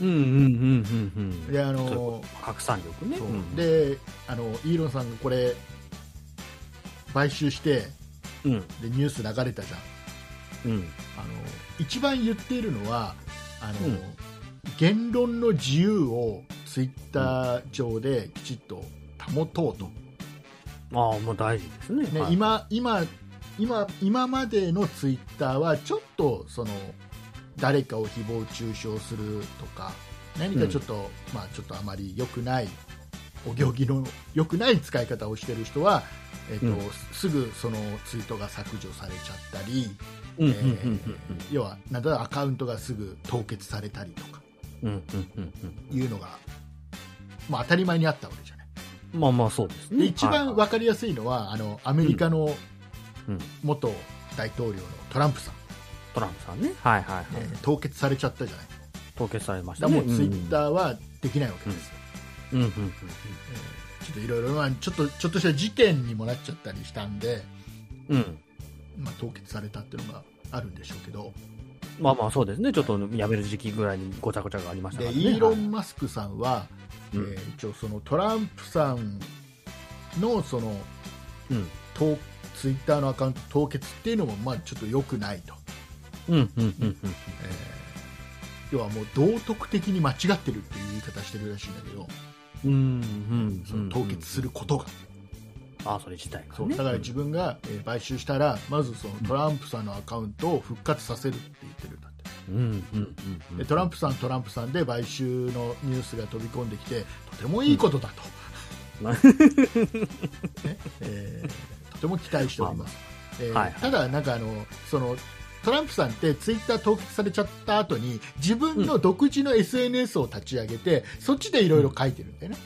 うんうんうんうんうん。であのこ拡散力ね。そう。うん、であのイーロンさんがこれ買収してうん。でニュース流れたじゃん。うん。あの一番言っているのはあの、うん。言論の自由をツイッター上できちっと保とうと、ああ、もう大事ですね。ねはい、今今今今までのツイッターはちょっとその誰かを誹謗中傷するとか何かちょっと、まあちょっとあまり良くないお行儀の良くない使い方をしている人は、えっとうん。すぐそのツイートが削除されちゃったり、うんうんえーうん要はなんだアカウントがすぐ凍結されたりとかうんうんうんうん。いうのが、まあ、当たり前にあったわけじゃない。うん。まあまあそうですね。で一番はい分かりやすいのはあのアメリカのうん。元大統領のトランプさん、トランプさんね。はいはいはい。えー凍結されちゃったじゃない凍結されましだたね。からもうツイッターはできないわけですよ、うんうんうんうん。えーちょっといろいろまあちょっとちょっとした事件にもなっちゃったりしたんで、うん。まあ、凍結されたっていうのがあるんでしょうけどまあまあそうですね。ちょっとやめる時期ぐらいにごちゃごちゃがありましたからね。でイーロはいン・マスクさんは、うんえー一応そのトランプさんのそのうん。とツイッターのアカウント凍結っていうのもまあちょっと良くないと、うんうんうんうん。えー。要はもう道徳的に間違ってるっていう言い方してるらしいんだけど、うんうんその凍結することが、ああ、それ自体がね。そうだから自分が、えー買収したらまずそのトランプさんのアカウントを復活させるって言ってるんだって。うんうんうんうん。でトランプさんトランプさんで買収のニュースが飛び込んできてとてもいいことだと、うん。(laughs) ね。えーとても期待しております、えーはい。ただなんかあのそのトランプさんってツイッター凍結されちゃった後に自分の独自の SNS を立ち上げて、そっちでいろいろ書いてるんだよね、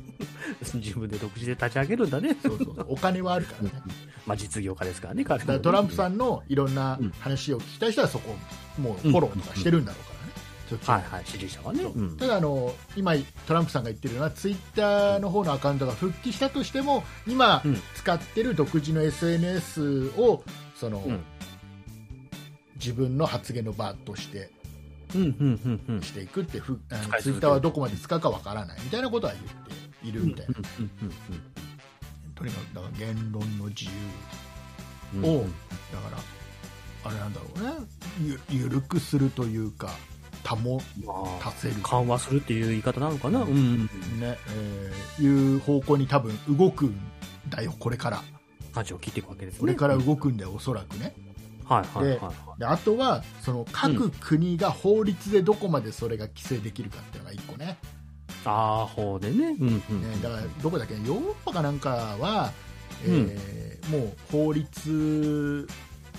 (laughs) 自分で独自で立ち上げるんだね。そうそうお金はあるからね。まあ実業家ですからね、彼らトランプさんのいろんな話を聞きたい人はそこもうフォローとかしてるんだろうからはいはい、支持者はね。そう。うん。ただあの今トランプさんが言ってるのはツイッターの方のアカウントが復帰したとしても今うん。使ってる独自の SNS をその、うん自分の発言の場として。していくってふあの使い続けるツイッターはどこまで使うかわからないみたいなことは言っているみたいな、とにかくだから言論の自由うん。を、だからあれなんだろうねゆ緩くするというか保まあ、たせる緩和するっていう言い方なのかな。うん、うん。ねえーいう方向に多分動くんだよこれから舵を切っていくわけですね。これから動くんだよおそらくねはい、はい、はいはい。であとはその各国が法律でどこまでそれが規制できるかっていうのが一個ねああ、ほうでね。うん、うん。ねだからどこだっけヨーロッパかなんかは、えーもう法律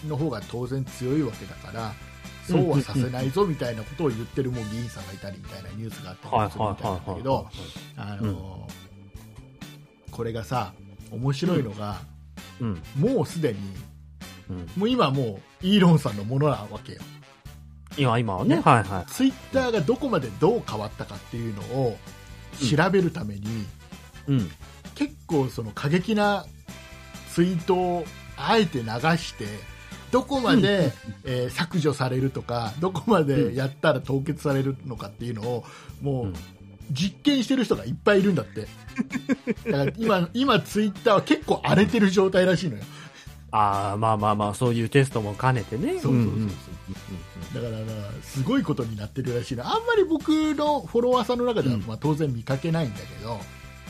の方が当然強いわけだからそうはさせないぞみたいなことを言ってるもう議員さんがいたりみたいなニュースがあったはい、りするみたいなんだけどあのこれがさ面白いのが、うん、もうすでにうん。もう今もうイーロンさんのものなわけよ今、今はね。ねはい、はい。ツイッターがどこまでどう変わったかっていうのを調べるために、うん。結構その過激なツイートをあえて流してどこまで、えー削除されるとかどこまでやったら凍結されるのかっていうのをもううん実験してる人がいっぱいいるんだってだから今今ツイッターは結構荒れてる状態らしいのよああ、まあまあまあ、そういうテストも兼ねてね。そうそうそうそう。うんうん。だからすごいことになってるらしいのあんまり僕のフォロワーさんの中では、うん。まあ、当然見かけないんだけど。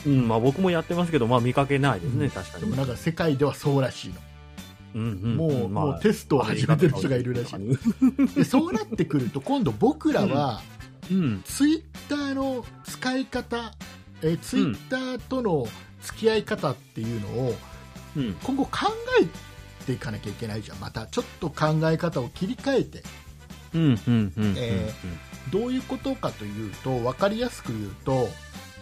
うん、まあ僕もやってますけど、まあ見かけないですね、うん。確かに。でもなんか世界ではそうらしいの。うんうんもう,、んまあもうテストを始めてる人がいるらしい。でそうなってくると今度僕らはうん。ツイッターの使い方、えーツイッターとの付き合い方っていうのをうん。今後考えていかなきゃいけないじゃん。またちょっと考え方を切り替えて。どういうことかというと分かりやすく言うと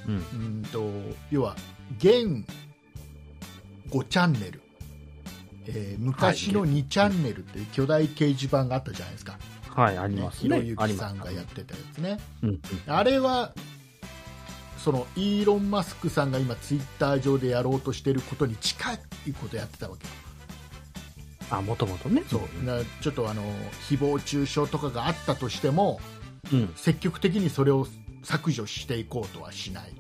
うん。うんと要は現5チャンネル、えー昔の2チャンネルっていう巨大掲示板があったじゃないですか、はい、ありねますひろゆきさんがやってたやつね。うんうん。あれはそのイーロン・マスクさんが今ツイッター上でやろうとしてることに近いことやってたわけよあ、もともとね。そうなちょっとあの誹謗中傷とかがあったとしてもうん。積極的にそれを削除していこうとはしない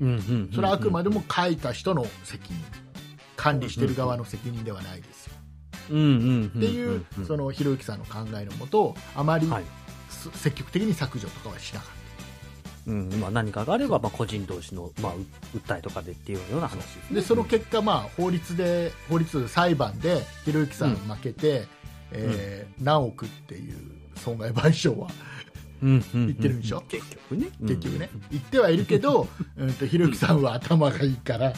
うん。うん。それはあくまでも書いた人の責任管理してる側の責任ではないですようん。うん。っていうそのひろゆきさんの考えのもとあまりはい。す積極的に削除とかはしなかっうん。まあ何かがあれば、まあ個人同士の、まあ、う訴えとかでっていうような話ですね。たでその結果、まあ、法律で法律裁判でひろゆきさん負けて、えー何億っていう損害賠償はうん。うん。言ってるんでしょ？結局ね。結局ね、言ってはいるけど、(laughs) うん、とひろゆきさんは頭がいいから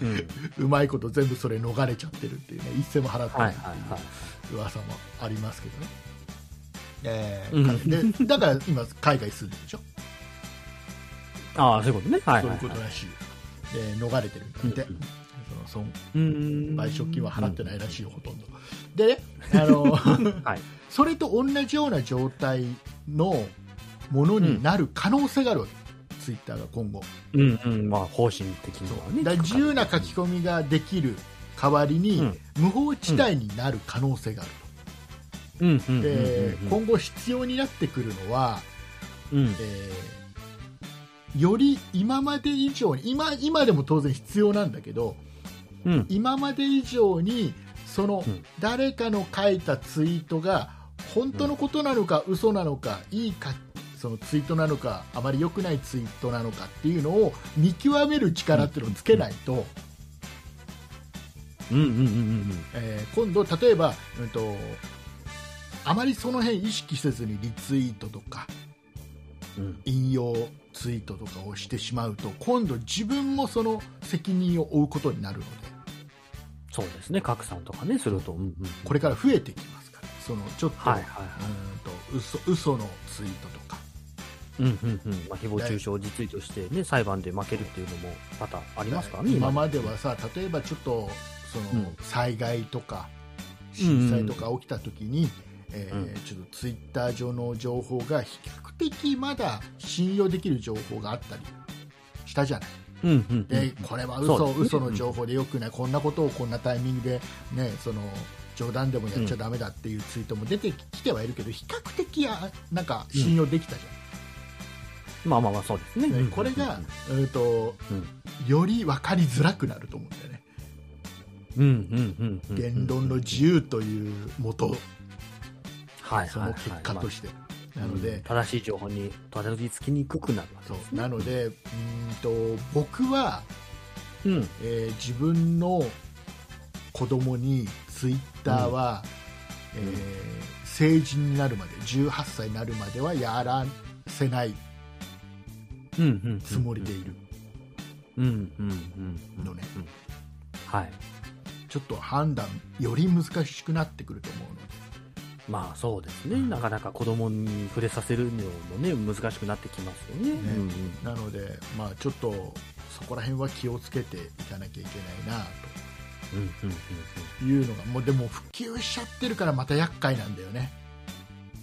うん。うまいこと全部それ逃れちゃってるっていうね一銭も払ってないいははいはい。噂もありますけどね、えうんーでだから今海外住んでるでしょ、ああ、そういうことね。はいそうはいいうはい。ことらしいよで逃れてるんだって、うんその損うん。賠償金は払ってないらしいよ、ほとんどでねあの (laughs) はい。それと同じような状態のものになる可能性があるわけ、ツイッターが今後うんうん。まあ方針的にはね。だ自由な書き込みができる代わりに、うん無法地帯になる可能性があるうんうんうんと、うんでうん。今後必要になってくるのは、うん。えーより今まで以上に今今でも当然必要なんだけどうん。今まで以上にそのうん誰かの書いたツイートが本当のことなのか、嘘なのかいいかそのツイートなのかあまり良くないツイートなのかっていうのを見極める力っていうのをつけないと、今度、例えば、うん、とあまりその辺意識せずにリツイートとか。引用ツイートとかをしてしまうと今度、自分もその責任を負うことになるのでそうですね。拡散とかね、すると。うんうん。これから増えてきますからそのちょっと,、はいはいはい。うんと嘘嘘のツイートとかうんうんうんまあ、誹謗中傷を実利として、ね、裁判で負けるっていうのも多々ありますからね、今ままではさ例えばちょっとその、うん災害とか震災とか起きた時に、えーうん。ちょっとツイッター上の情報が比較的まだ信用できる情報があったりしたじゃない。うんうんうん。でこれは嘘,、ね。嘘の情報でよくない、こんなことをこんなタイミングで、ね、その冗談でもやっちゃだめだっていうツイートも出てきてはいるけど、比較的やなんか信用できたじまあまあまあそうですね。ねこれが、うん。とうん。より分かりづらくなると思うんだよね、うんうんうんうん。言論の自由というもと、はいそのはい。はい結果として。まあなので、正しい情報にたどり着きにくくなる。わけそですう。なのでうんと僕は、うん。えー自分の子供にツイッターは、うん。えー成人になるまで18歳になるまではやらせないうんうんうん。つもりでいる。うんうんうんうん。のね。うん。はい。ちょっと判断より難しくなってくると思うのでまあそうですね。なかなか子供に触れさせるのもね難しくなってきますよね。ね。うんうん。なので、まあ、ちょっとそこら辺は気をつけていかなきゃいけないなと。いうのがもうでも普及しちゃってるからまた厄介なんだよね。うん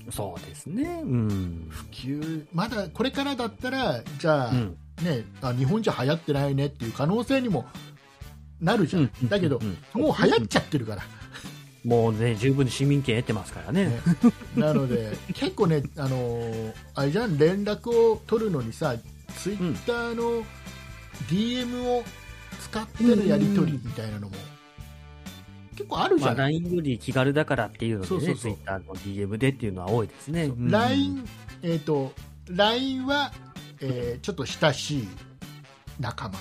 そうですね。うん。普及まだこれからだったらじゃあ、うん。ね、あ日本じゃ流行ってないねっていう可能性にもなるじゃん、うんだけど、うんもう流行っちゃってるから、もうね十分に市民権得てますからね。ね。(laughs) なので結構ね、あのーあれじゃん連絡を取るのにさツイッターの DM を使ってのやり取りみたいなのも結構あるじまあ、ゃない、LINE より気軽だからっていうのでね、そうそうそう。Twitter の DM でっていうのは多いですね。う。ん。LINE、えー、と LINE は、えーちょっと親しい仲間、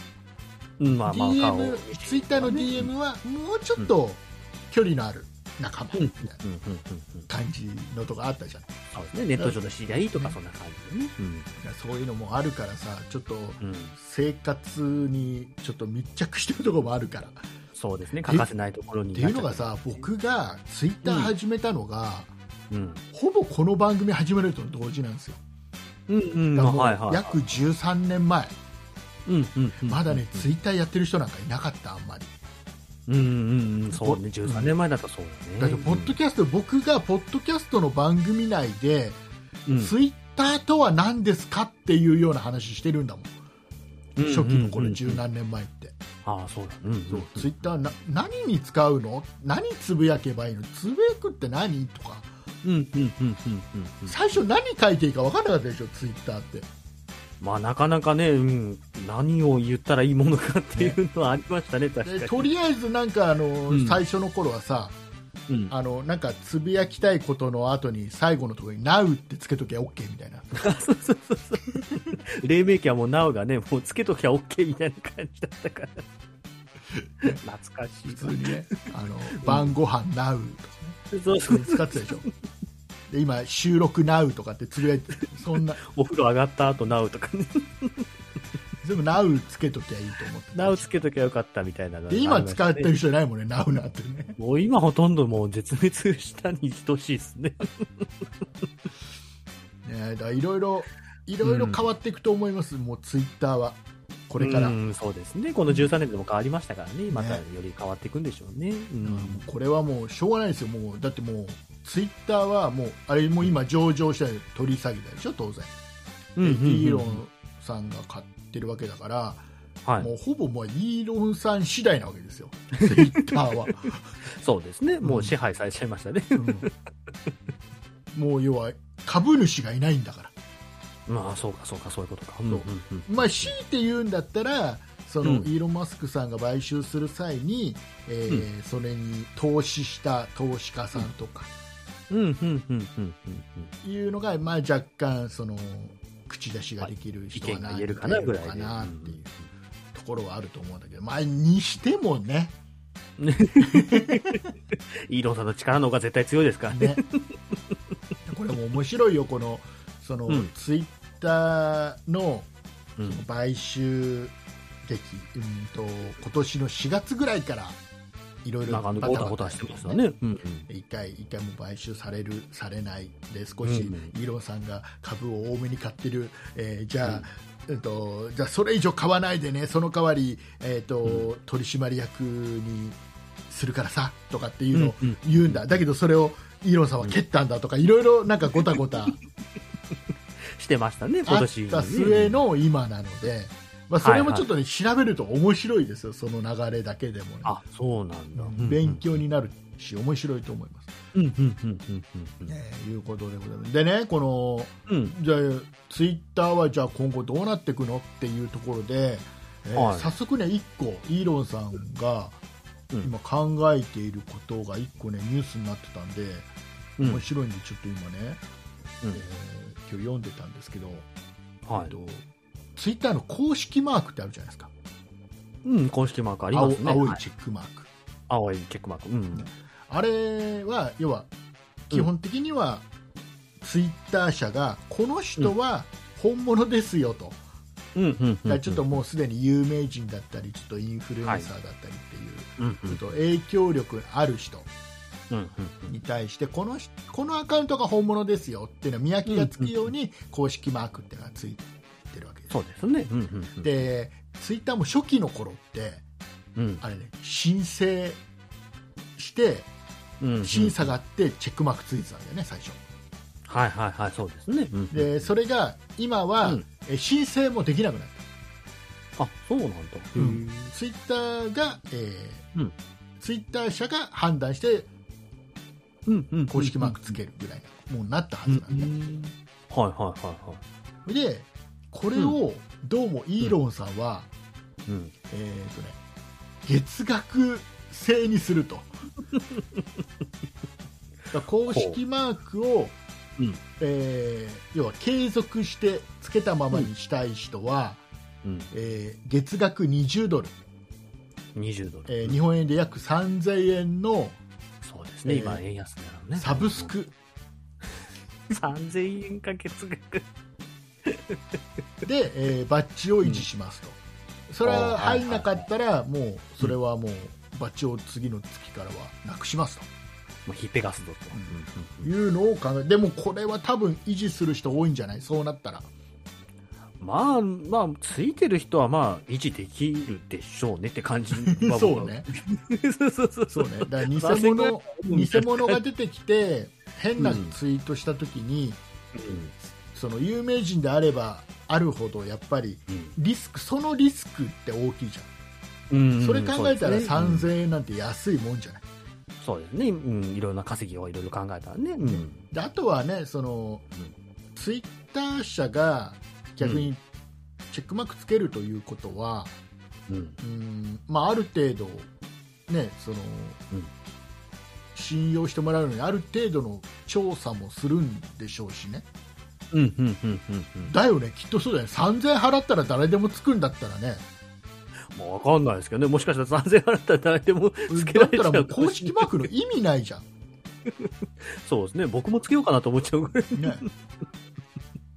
うん、まあまあ、DM ツイッターの DM はもうちょっと距離のある仲間うんみたいな感じのとかあったじゃないそうですね、ネット上の知り合いとかそんな感じでね。そういうのもあるからさちょっと生活にちょっと密着してるところもあるから。っそうですね、欠かせないところに。ていうのがさ僕がツイッター始めたのが、うん、ほぼこの番組始めると同時なんですよ。うんうん、だからもうはいはい。約13年前。うんうんうん、まだねツイッターやってる人なんかいなかったあんまりうんうんうん、そうね、13年前だったらそうだね。だってポッドキャスト、僕がポッドキャストの番組内で、うん。ツイッターとは何ですかっていうような話してるんだもん、うん初期の頃うん十何年前って、ああ、そうだ。うんうんそうツイッターな何に使うの？何つぶやけばいいの？つぶやくって何？とか。うんうんうんうんうん。うん。最初何書いていいか分からなかったでしょ？ツイッターってまあ、なかなかね、うん、何を言ったらいいものかっていうのはありましたね、確かに。でとりあえずなんかあの、ん最初の頃はさうん、あのなんかつぶやきたいことの後に最後のところに「NOW」ってつけときゃ OK みたいな (laughs) 黎明期はもう Now がね、もうつけときゃ OK みたいな感じだったから。(laughs) 懐かしい。普通にねあの晩ご飯 NOW とかねそうそう。使ってたでしょで今収録 NOW とかってつぶやいてそんな (laughs) お風呂上がった後 Now とかね。(laughs) 全部 NOW つけときゃいいと思って (laughs) Now つけときゃよかったみたいなで今使ってる人いないもんね NOW なんてねもう今ほとんどもう絶滅したに等しいですね。ねだからいろいろいろいろ変わっていくと思います、もうツイッターはこれから、うん、そうですね。この13年でも変わりましたからね。またねより変わっていくんでしょうね。ううんん。これはもうしょうがないですよもうだってもうツイッターはもうあれも今上場したり取り下げたでしょ当然、うんでイーロンさんが買ってるわけだから、はい。もうほぼもうイーロンさん次第なわけですよ。(laughs) ツイッターは、そうですね。もう支配されちゃいましたね。うん。もう要は株主がいないんだから。まあ、そうか、そうか、そういうことか。そううんうん。う。んまあ、強いて言うんだったらその、うん。イーロン・マスクさんが買収する際に、えーそれに投資した投資家さんとかうん、うん、うん、うん、うん。いうのが、まあ、若干その口出しができる意人は何言えるかなぐらいで。かなっていうところはあると思うんだけど、まあ、にしてもねイーロンさんの力の方が絶対強いですからね。ねこれも面白いよこのその、うんツイッターのうん買収劇、うん、と今年の4月ぐらいからいろいろなんた。一回一回も買収されるされないで少しうんうん。イーロンさんが株を多めに買ってる、えーじゃあ、えっと、じゃあそれ以上買わないでね。その代わり、えっと取締役にするからさとかっていうのをうんうん言うんだ、だけどそれをイーロンさんは蹴ったんだとかいろいろなんかごたごた。(laughs) してましたね、今あっ年、ね。た末の今なので、まあ、それもちょっとね、調べると面白いですよその流れだけでもね、あ、そうなんだ。勉強になるし面白いと思います。うんうんうんうんうんね、いうことでございます。でね、このうん。うん。じゃあツイッターはじゃあ今後どうなっていくのっていうところで、えーはい早速ね1個イーロンさんがうん今考えていることが1個ねニュースになってたんで、うん面白いんでちょっと今ね、うんえー今日読んでたんですけど、はいえっ。とツイッターの公式マークってあるじゃないですか。うん、公式マークありますね。青いチェックマーク、青いチェックマーク。うん。あれは要は基本的にはツイッター社がこの人は本物ですよと、うんうんちょっともうすでに有名人だったりちょっとインフルエンサーだったりっていう、ちょっと影響力ある人に対してこの人このアカウントが本物ですよっていうのは見分けがつくように公式マークっていうのがついてるわけです、そうですね。うんうんうん。でツイッターも初期の頃ってうんあれね申請してうんうん。審査があってチェックマークついてたんだよね最初はいはいはい、そうですね。うんうんでそれが今は、うんえ申請もできなくなっあ、そうなんだ。た、うんツイッターが、えーうんツイッター社が判断してうんうん。公式マークつけるぐらいなもうなったはずなんで、はいはいはいはい。でこれをどうもイーロンさんは、うん。えーとね、月額制にすると (laughs) 公式マークを、うんえー要は継続してつけたままにしたい人は、うん。えー月額20ドル、20ドル。えー日本円で約3000円のそうですね、えー今、円安だよね。サブス。(laughs) ク3000円か月額。で、えーバッジを維持しますと、それは入んなかったら、もうそれはもうバッジを次の月からはなくしますと。もうひっぺがすぞと。いうん。うんうん。うのを考えでもこれは多分維持する人多いんじゃない？そうなったら。まあ、まあ、ついてる人はまあ、維持できるでしょうねって感じそうね。そう。そうそうそうね。だから偽物に偽物が出てきて変なツイートした時に、その有名人であればあるほどやっぱりリスクそのリスクって大きいじゃん、うん。うんそれ考えたらそうですねうん3000円なんて安いもんじゃない、そうですね。うん。いろんな稼ぎをいろいろ考えたらね。うん。であとはねその、ツイッター社が逆にチェックマークつけるということは、うん。うんまあ、ある程度、ねそのうん信用してもらうのにある程度の調査もするんでしょうしねうん。うん。うん。うん。うん。だよねきっとそうだよね3000円払ったら誰でもつくんだったらねもうわかんないですけどね。もしかしたら3000円払ったら誰でもつけられちたらもう公式マークの意味ないじゃん、(laughs) そうですね。僕もつけようかなと思っちゃうぐらい。ね、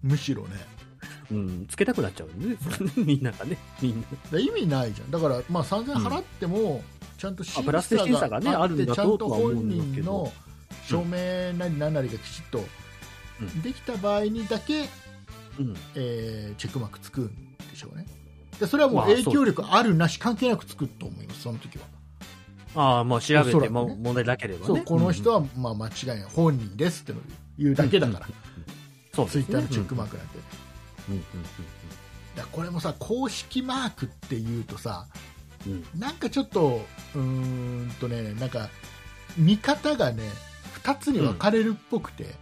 むしろねうん。つけたくなっちゃうね。みんながね。みんな。だ意味ないじゃんだから、まあ、3000円払っても、ちゃんと審あプラスで審査がねがあってあるんだちゃんととは思う本んだけど人の署名なり何なりがきちっとうんできた場合にだけ、うん。えーチェックマークつくんでしょうね。でそれはもうまあ影響力あるなし関係なくつくと思いますその時は、ああ、まあ調べても問題なければね。そうこの人は、はまあ間違いない。本人ですってのを言うだけだから、そうツイッターのチェックマークなんて、うん。うん。だからこれもさ公式マークっていうとさうん。うん。なんかちょっとうーんとねなんか見方がね2つに分かれるっぽくて、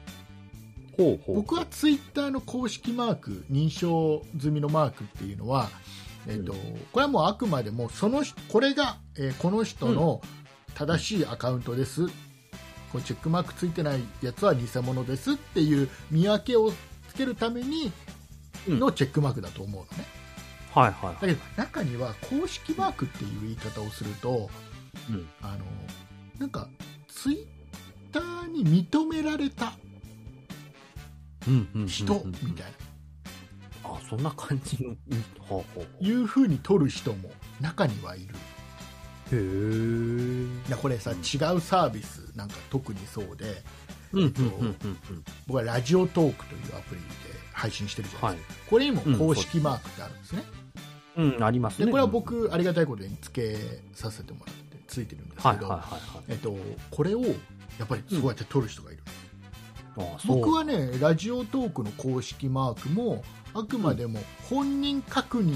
ほう。僕はツイッターの公式マーク認証済みのマークっていうのは、えっとうんこれはもうあくまでもその人これが、えーこの人の正しいアカウントです、こうチェックマークついてないやつは偽物ですっていう見分けをつけるためにのチェックマークだと思うのね、はいはいはい。だけど中には公式マークっていう言い方をするとうん。あのなんかツイッターに認められたうんうん。人うんうんみたいな、あ、そんな感じの。うんほうほう。いうふうに取る人も中にはいるへえ。いやこれさ、うん違うサービスなんか特にそうでうん、うんと、うん、うん。僕はラジオトークというアプリで配信してるじゃなはいいですか、これにもうん公式マークってあるんですね、うん、ありますね。でこれは僕ありがたいことにつけさせてもらってついてるんですけはい、ど、はい、はい。はいえっと、これをやっぱりそうやって撮る人がいる、う僕はねラジオトークの公式マークもあくまでも本人確認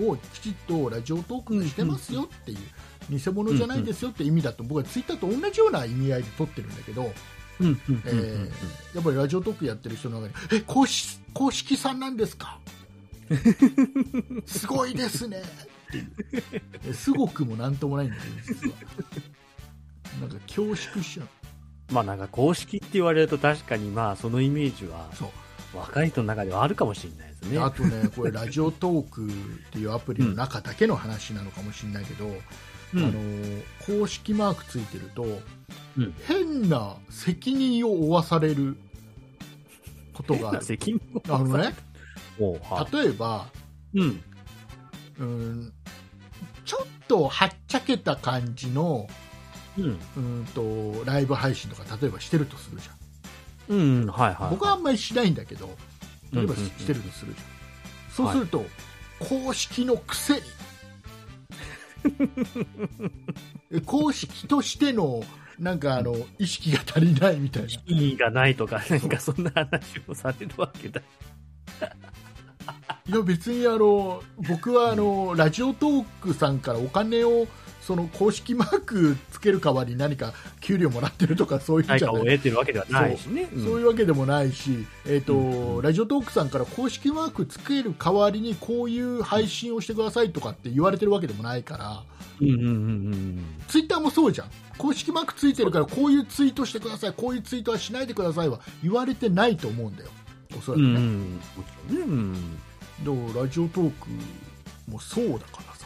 をきちっとラジオトークにしてますよっていう、偽物じゃないですよって意味だと僕はツイッターと同じような意味合いで撮ってるんだけど、うん、えうんーやっぱりラジオトークやってる人の中にえ公式公式さんなんですか？(laughs) すごいですね。っていう。えすごくもなんともないんだけど実は。なんか恐縮しちゃうまあなんか公式って言われると確かにまあそのイメージは若い人の中ではあるかもしれないですね。あとね、これ、ラジオトークっていうアプリの中だけの話なのかもしれないけど、うんあの公式マークついてると、うん変な責任を負わされることがある。責任をあのね、例えば、いうん。うーん、ちょっとはっちゃけた感じのうん。うーんとライブ配信とか、例えばしてるとするじゃん。うん、はいはい。僕はあんまりしないんだけど、例えばうんうんうんしてるとするじゃん。そうすると、公式のくせに (laughs) え公式としてのなんかあの意識が足りないみたいな意味がないとか、なんかそんな話をされるわけだ。いや別にあの僕はあのラジオトークさんからお金をその公式マークつける代わりに何か給料もらってるとかそういうじゃない得てるわけではないしね。うんそういうわけでもないし、えーとうんうんラジオトークさんから公式マークつける代わりにこういう配信をしてくださいとかって言われてるわけでもないからうんうんうんうんツイッターもそうじゃん公式マークついてるからこういうツイートしてくださいこういうツイートはしないでくださいは言われてないと思うんだよおそらうん。くね、うんうん。もちろんね。うん。だからラジオトークもそうだから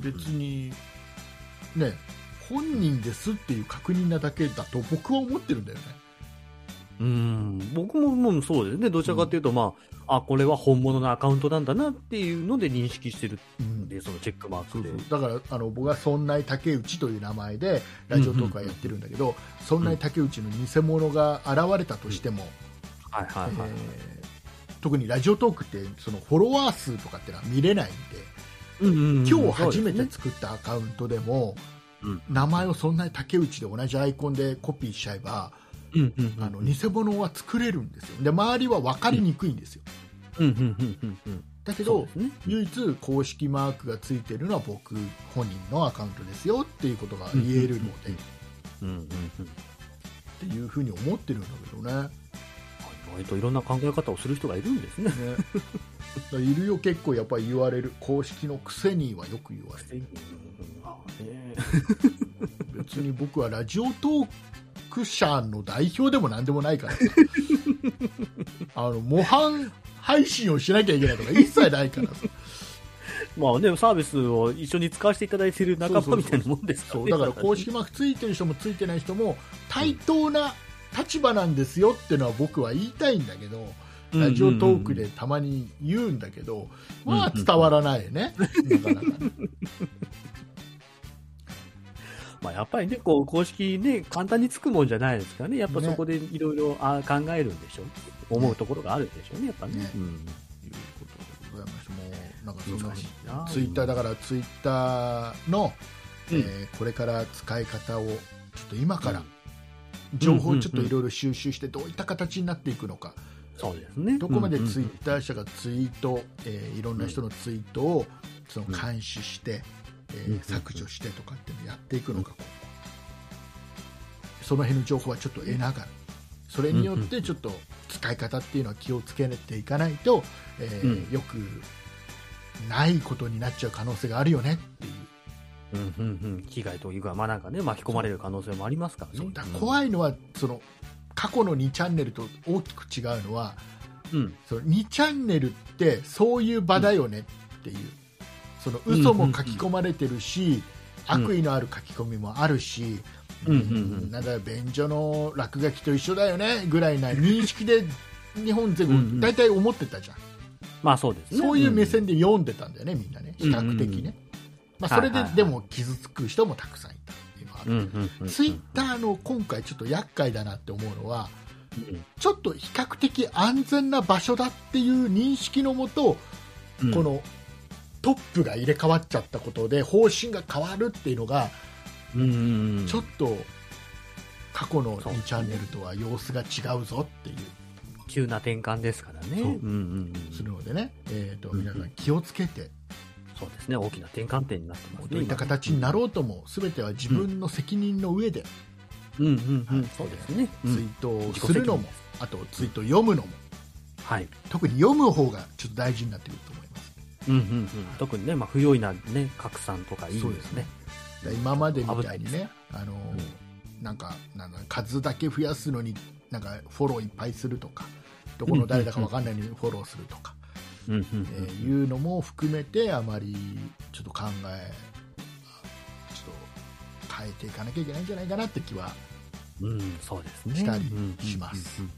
別にね本人ですっていう確認なだけだと僕は思ってるんだよね。うん、僕ももうそうですね、どちらかというと、まあ、あ、これは本物のアカウントなんだなっていうので認識してるうん。んで、そのチェックマークで。だからあの僕はそんない竹内という名前でラジオトークはやってるんだけど、そんない竹内の偽物が現れたとしても、特にラジオトークってそのフォロワー数とかってのは見れないんで、う。んうんうん今日初めて作ったアカウントでも、うん。名前をそんなに竹内で同じアイコンでコピーしちゃえば、うんうんうんあの偽物は作れるんですよ。で周りは分かりにくいんですよ、うん。うん。だけどね。唯一公式マークがついてるのは僕本人のアカウントですよっていうことが言えるので、うん。うん。うん。っていうふうに思ってるん。だけどね割といろんな考え方をする人がいるんですね。ね。いるよ結構やっぱり言われる公式のくせにはよく言われる。別に僕はラジオトーク社の代表でも何でもないから。さあの模範配信をしなきゃいけないとか一切ないからさ。まあね、サービスを一緒に使わせていただいている仲間みたいなもんですからね。そうだから公式マークついてる人もついてない人も対等な立場なんですよってのは僕は言いたいんだけど、ラジオトークでたまに言うんだけど、まあ伝わらないよね、(laughs) なかなかねまあ、やっぱりね、こう、公式ね、簡単につくもんじゃないですからね。やっぱそこでいろいろあ考えるんでしょう。思うところがあるんでしょうね、やっぱね。ねうん。いうことでございましてもうなんかそんな難しいな。ツイッターだからツイッターの、うんえーこれから使い方をちょっと今から情報をちょっといろいろ収集してどういった形になっていくのか、そうですね。どこまでうんうんツイッター社がツイート、えーいろんな人のツイートをその監視して、えーうん削除してとかっていうのをやっていくのか、今後その辺の情報はちょっと得ながら。それによってちょっと使い方っていうのは気をつけていかないと、えーうん。よくないことになっちゃう可能性があるよねっていううんうんうん。被害というか、まあなんかね、巻き込まれる可能性もありますからね。怖いのはその過去の2チャンネルと大きく違うのはうん。その2チャンネルってそういう場だよねっていうう、その嘘も書き込まれてるし、うん悪意のある書き込みもあるし、うんうんうんなんだ便所の落書きと一緒だよねぐらいな認識で日本全うんうん部大体思ってたじゃん、まあそうですね。そういう目線で読んでたんだよねみんなね比較的ね、うんうんまあ、それででも傷つく人もたくさんいたっていうのはある、うんうんうん。ツイッターの今回ちょっと厄介だなって思うのはうんちょっと比較的安全な場所だっていう認識のもと、うんこのトップが入れ替わっちゃったことで方針が変わるっていうのがうんうんうん。ちょっと過去のそう2チャンネルとは様子が違うぞっていう急な転換ですからね。そううんうんうん。するのでね、えー、とうん皆さん気をつけて、そうですね。大きな転換点になってますね。どういった形になろうとも全ては自分の責任の上でうんうんうんはい。そうですね。ツイートをするのも、あとツイートを読むのもはい。特に読む方がちょっと大事になってくると思いますうんうんうん。特にね、まあ、不用意なね、拡散とかいいですね。で今までみたいにねあの、なんかなんだ数だけ増やすのになんかフォローいっぱいするとかどこの誰だか分かんないのにフォローするとか、うん。うん。えいうのも含めてあまりちょっと考えちょっと変えていかなきゃいけないん。じゃないかなって気は、うん。そうですね。したりします。うん。うん。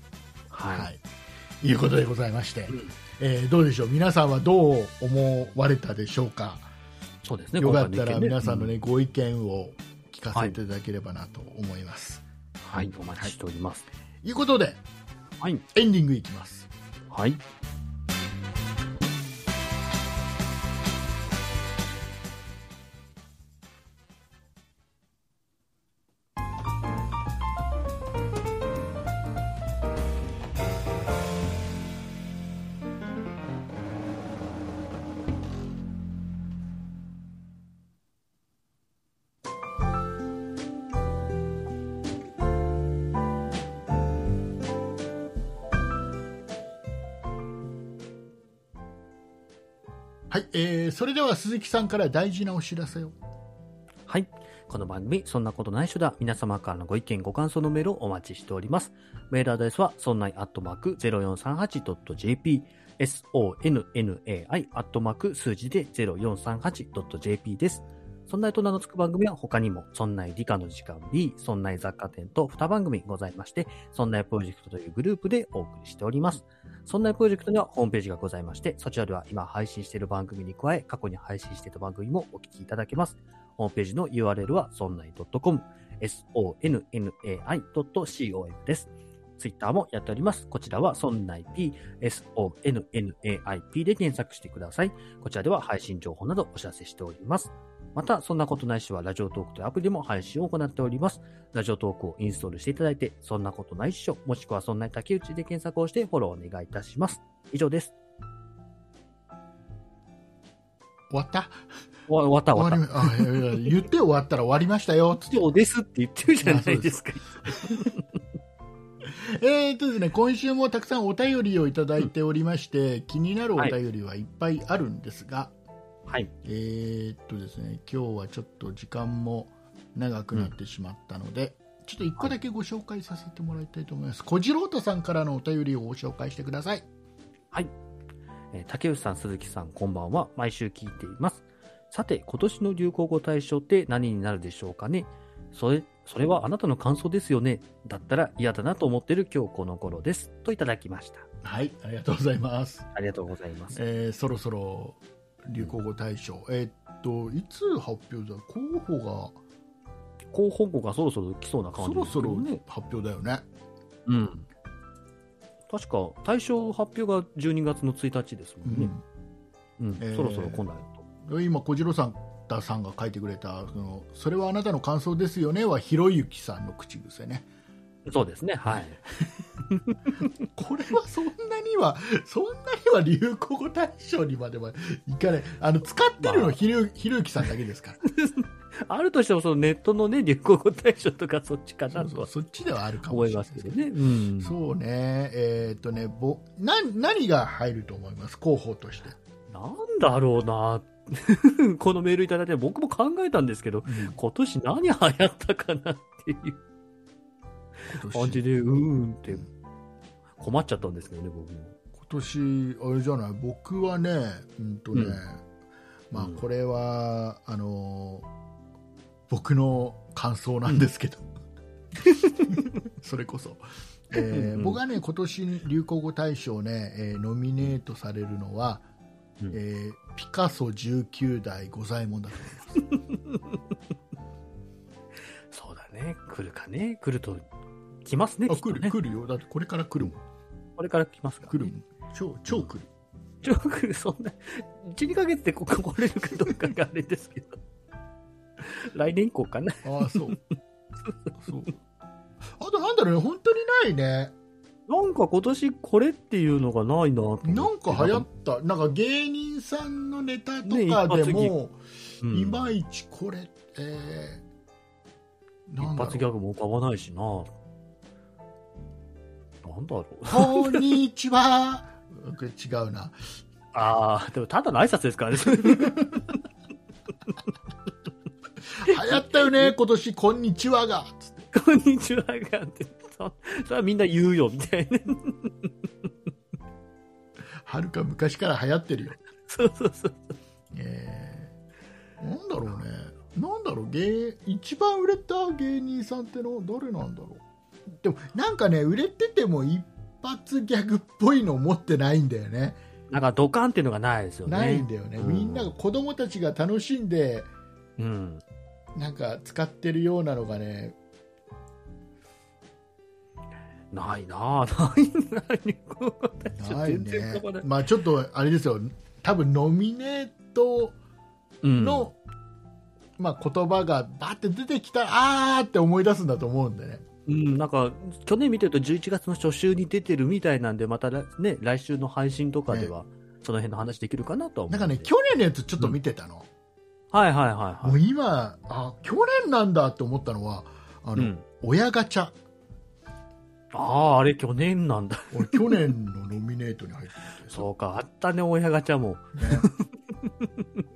はい。い、うことでございまして、うん。えーどうでしょう皆さん。はどう思われたでしょうかそうですね。よかったら皆さん。のね、ご意見を聞かせていただければなと思います。はい、お待ちしております。ということではい。エンディングいきます。はい。それでは鈴木さんから大事なお知らせを。はい。この番組、そんなことないしょだ。皆様からのご意見、ご感想のメールをお待ちしております。メールアドレスは、そんないアットマーク 0438.jp、sonnai アットマーク数字で 0438.jp です。そんないと名の付く番組は他にも、そんな理科の時間 B、そんな雑貨店と2番組ございまして、そんなプロジェクトというグループでお送りしております。そんなプロジェクトにはホームページがございまして、そちらでは今配信している番組に加え、過去に配信していた番組もお聞きいただけます。ホームページの URL は、そんない .com、sonnai.com です。ツイッターもやっております。こちらは、そんない p、sonnaip で検索してください。こちらでは配信情報などお知らせしております。また、そんなことないしは、ラジオトークというアプリでも配信を行っております。ラジオトークをインストールしていただいて、そんなことないっしょ、もしくはそんな竹内で検索をしてフォローお願いいたします。以上です。終わった？終わった終わっ終わりあいやいや言って終わったら終わりましたよ。つってた。以上ですって言ってるじゃないですか。(laughs) えーっとですね、今週もたくさんお便りをいただいておりまして、気になるお便りはいっぱいあるんですが、はい。えーっとですね、今日はちょっと時間も長くなってしまったので、ちょっと一個だけご紹介させてもらいたいと思います。小次郎太さんからのお便りをご紹介してください。えー竹内さん、鈴木さん、こんばんは。毎週聞いています。さて、今年の流行語大賞って何になるでしょうかねそれ、それはあなたの感想ですよねだったら嫌だなと思ってる今日この頃です。といただきました。はい、ありがとうございます。ありがとうございます。えーそろそろ流行語大賞、えーっと、いつ発表だ？候補が候補語がそろそろ来そうな感じですそろそろ。発表だよね。うん。確か、大賞発表が12月の1日ですもんね。うん。えーそろそろ来ないと。今、小次郎さん太さんが書いてくれたその「それはあなたの感想ですよね」はひろゆきさんの口癖ねそうですね。はい。(laughs) これはそんなにはそんなには流行語大賞にまではいかないあの使ってるのはひろひろゆきさんだけですから (laughs) あるとしても、そのネットのね、流行語大賞とかそっちかそなとそうそっちではあるかも思いしれないですけどますけどね。うん。そうねえーっとねぼな何が入ると思います？候補として、なんだろうな。(laughs) このメールいただいて僕も考えたんですけど、今年何流行ったかなっていう今感じ年で、うーんって。困っちゃったんですけどね、僕も。今年あれじゃない？僕はねうんとね、うん。まあうん。これは、あの僕の感想なんですけど。(laughs) それこそ、(laughs) えー僕はね今年流行語大賞ね、えーノミネートされるのはうん。えーピカソ19代五左衛門だと思い (laughs) そうだね。来るかね。来ると、来ますね。あ来る来るよ。だってこれから来るもん。これから来ますから、来るもん。超超来る。ちょ来る、そんな、1、2ヶ月でここ来れるかどうかがあれですけど。(laughs) 来年以降かな。ああそう。(laughs) そう。あとなんだろうね本当にないね。なんか今年これっていうのがないなとなんか流行った。なんか芸人さんのネタとねかでも、うんいまいちこれ、えー、なん一。発ギャグも浮かばないしな。なんだろう。こんにちは。これ違うな。ああ、でもただの挨拶ですからね。流行ったよね、今年、こんにちはが。こんにちはがって、そそれはみんな言うよ、みたいな。はるか昔から流行ってるよ。そうそうそう。えー、なんだろうね。なんだろう、芸、一番売れた芸人さんっての誰なんだろう。でも、なんかね、売れてても一発ギャグっぽいの持ってないんだよね。なんかドカンっていうのがないですよね。ないんだよね。うんみんなが子供たちが楽しんで、うん。なんか使ってるようなのがね、ないなぁ、ない、ない。ない。ねまあちょっとあれですよ、多分ノミネートうんの、まあ言葉がバーって出てきたら、あーって思い出すんだと思うんでね。うん、なんか、去年見てると11月の初週に出てるみたいなんで、またらね、来週の配信とかでは、その辺の話できるかなとなんかね、去年のやつちょっと見てたの。はいはいはいはい。もう今あ、去年なんだって思ったのは、あの、うん。親ガチャ。ああ、あれ去年なんだ。俺、去年のノミネートに入ってて。そうか、あったね、親ガチャも。ね。(laughs)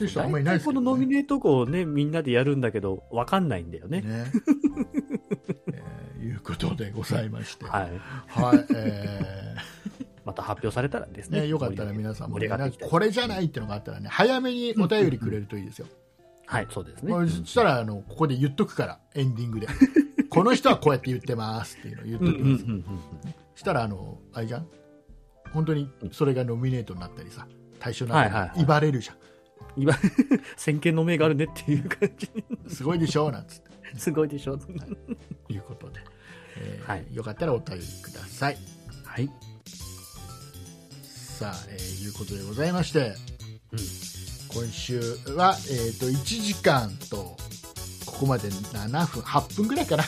てる人あんまりいないですけど、このノミね。ネート号をね、みんなでやるんだけど、わかんないんだよね。ね (laughs) えーいうことでございまして。はい。はい。え (laughs) また発表されたらですーね。ねよかったら皆さんも、ね、これじゃないっていうのがあったらね、早めにお便りくれるといいですよ。はい、そうですね。まあそしたらあのここで言っとくからエンディングで (laughs) この人はこうやって言ってますっていうのを言っうんうんときます、うんうん。したらあのあれじゃん？本当にそれがノミネートになったりさ対象になったり、はいはいはい言われるじゃ今、(laughs) 先見の明があるねっていう感じ。んすごいでしょなんつってすごいでしょ。いうことで、えーはいよかったらお便りくださいはい。さあ、えーいうことでございましてうん。今週は、えー、と1時間とここまで7分8分ぐらいかな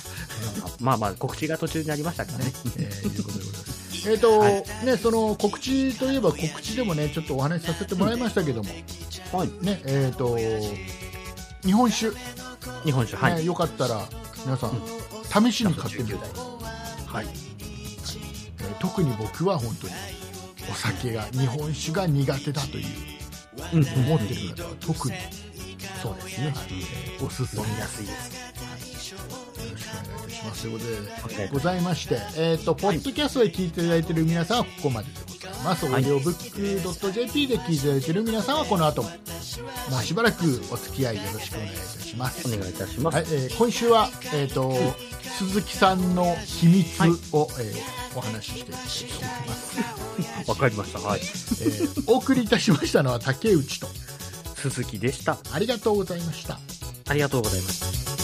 まあまあ、告知が途中になりましたからね。(laughs) えーいうことでございます。えーとはいね、その告知といえば告知でもねちょっとお話しさせてもらいましたけども、はい。ねえー、と日本酒、ね日本酒、はい。よかったら皆さん、試しに買ってみて、19代はいえー特に僕は本当にお酒が日本酒が苦手だといううん。思ってる方は特に、そうですね。えーおすすめやすいです。よろしくお願いいたしますということではいございまして、えーとポッドキャストで聞いていただいている皆さんはここまででございます、はいオーディオブック .jp で聞いていただいている皆さんはこの後ももうしばらくお付き合いよろしくお願いいたします、お願いいたします。はいえー今週は、えーと鈴木さんの秘密を、えーお話ししていきたいと思います、(laughs) わかりました。はい。えーお送りいたしましたのは竹内と鈴木でした。ありがとうございましたありがとうございました。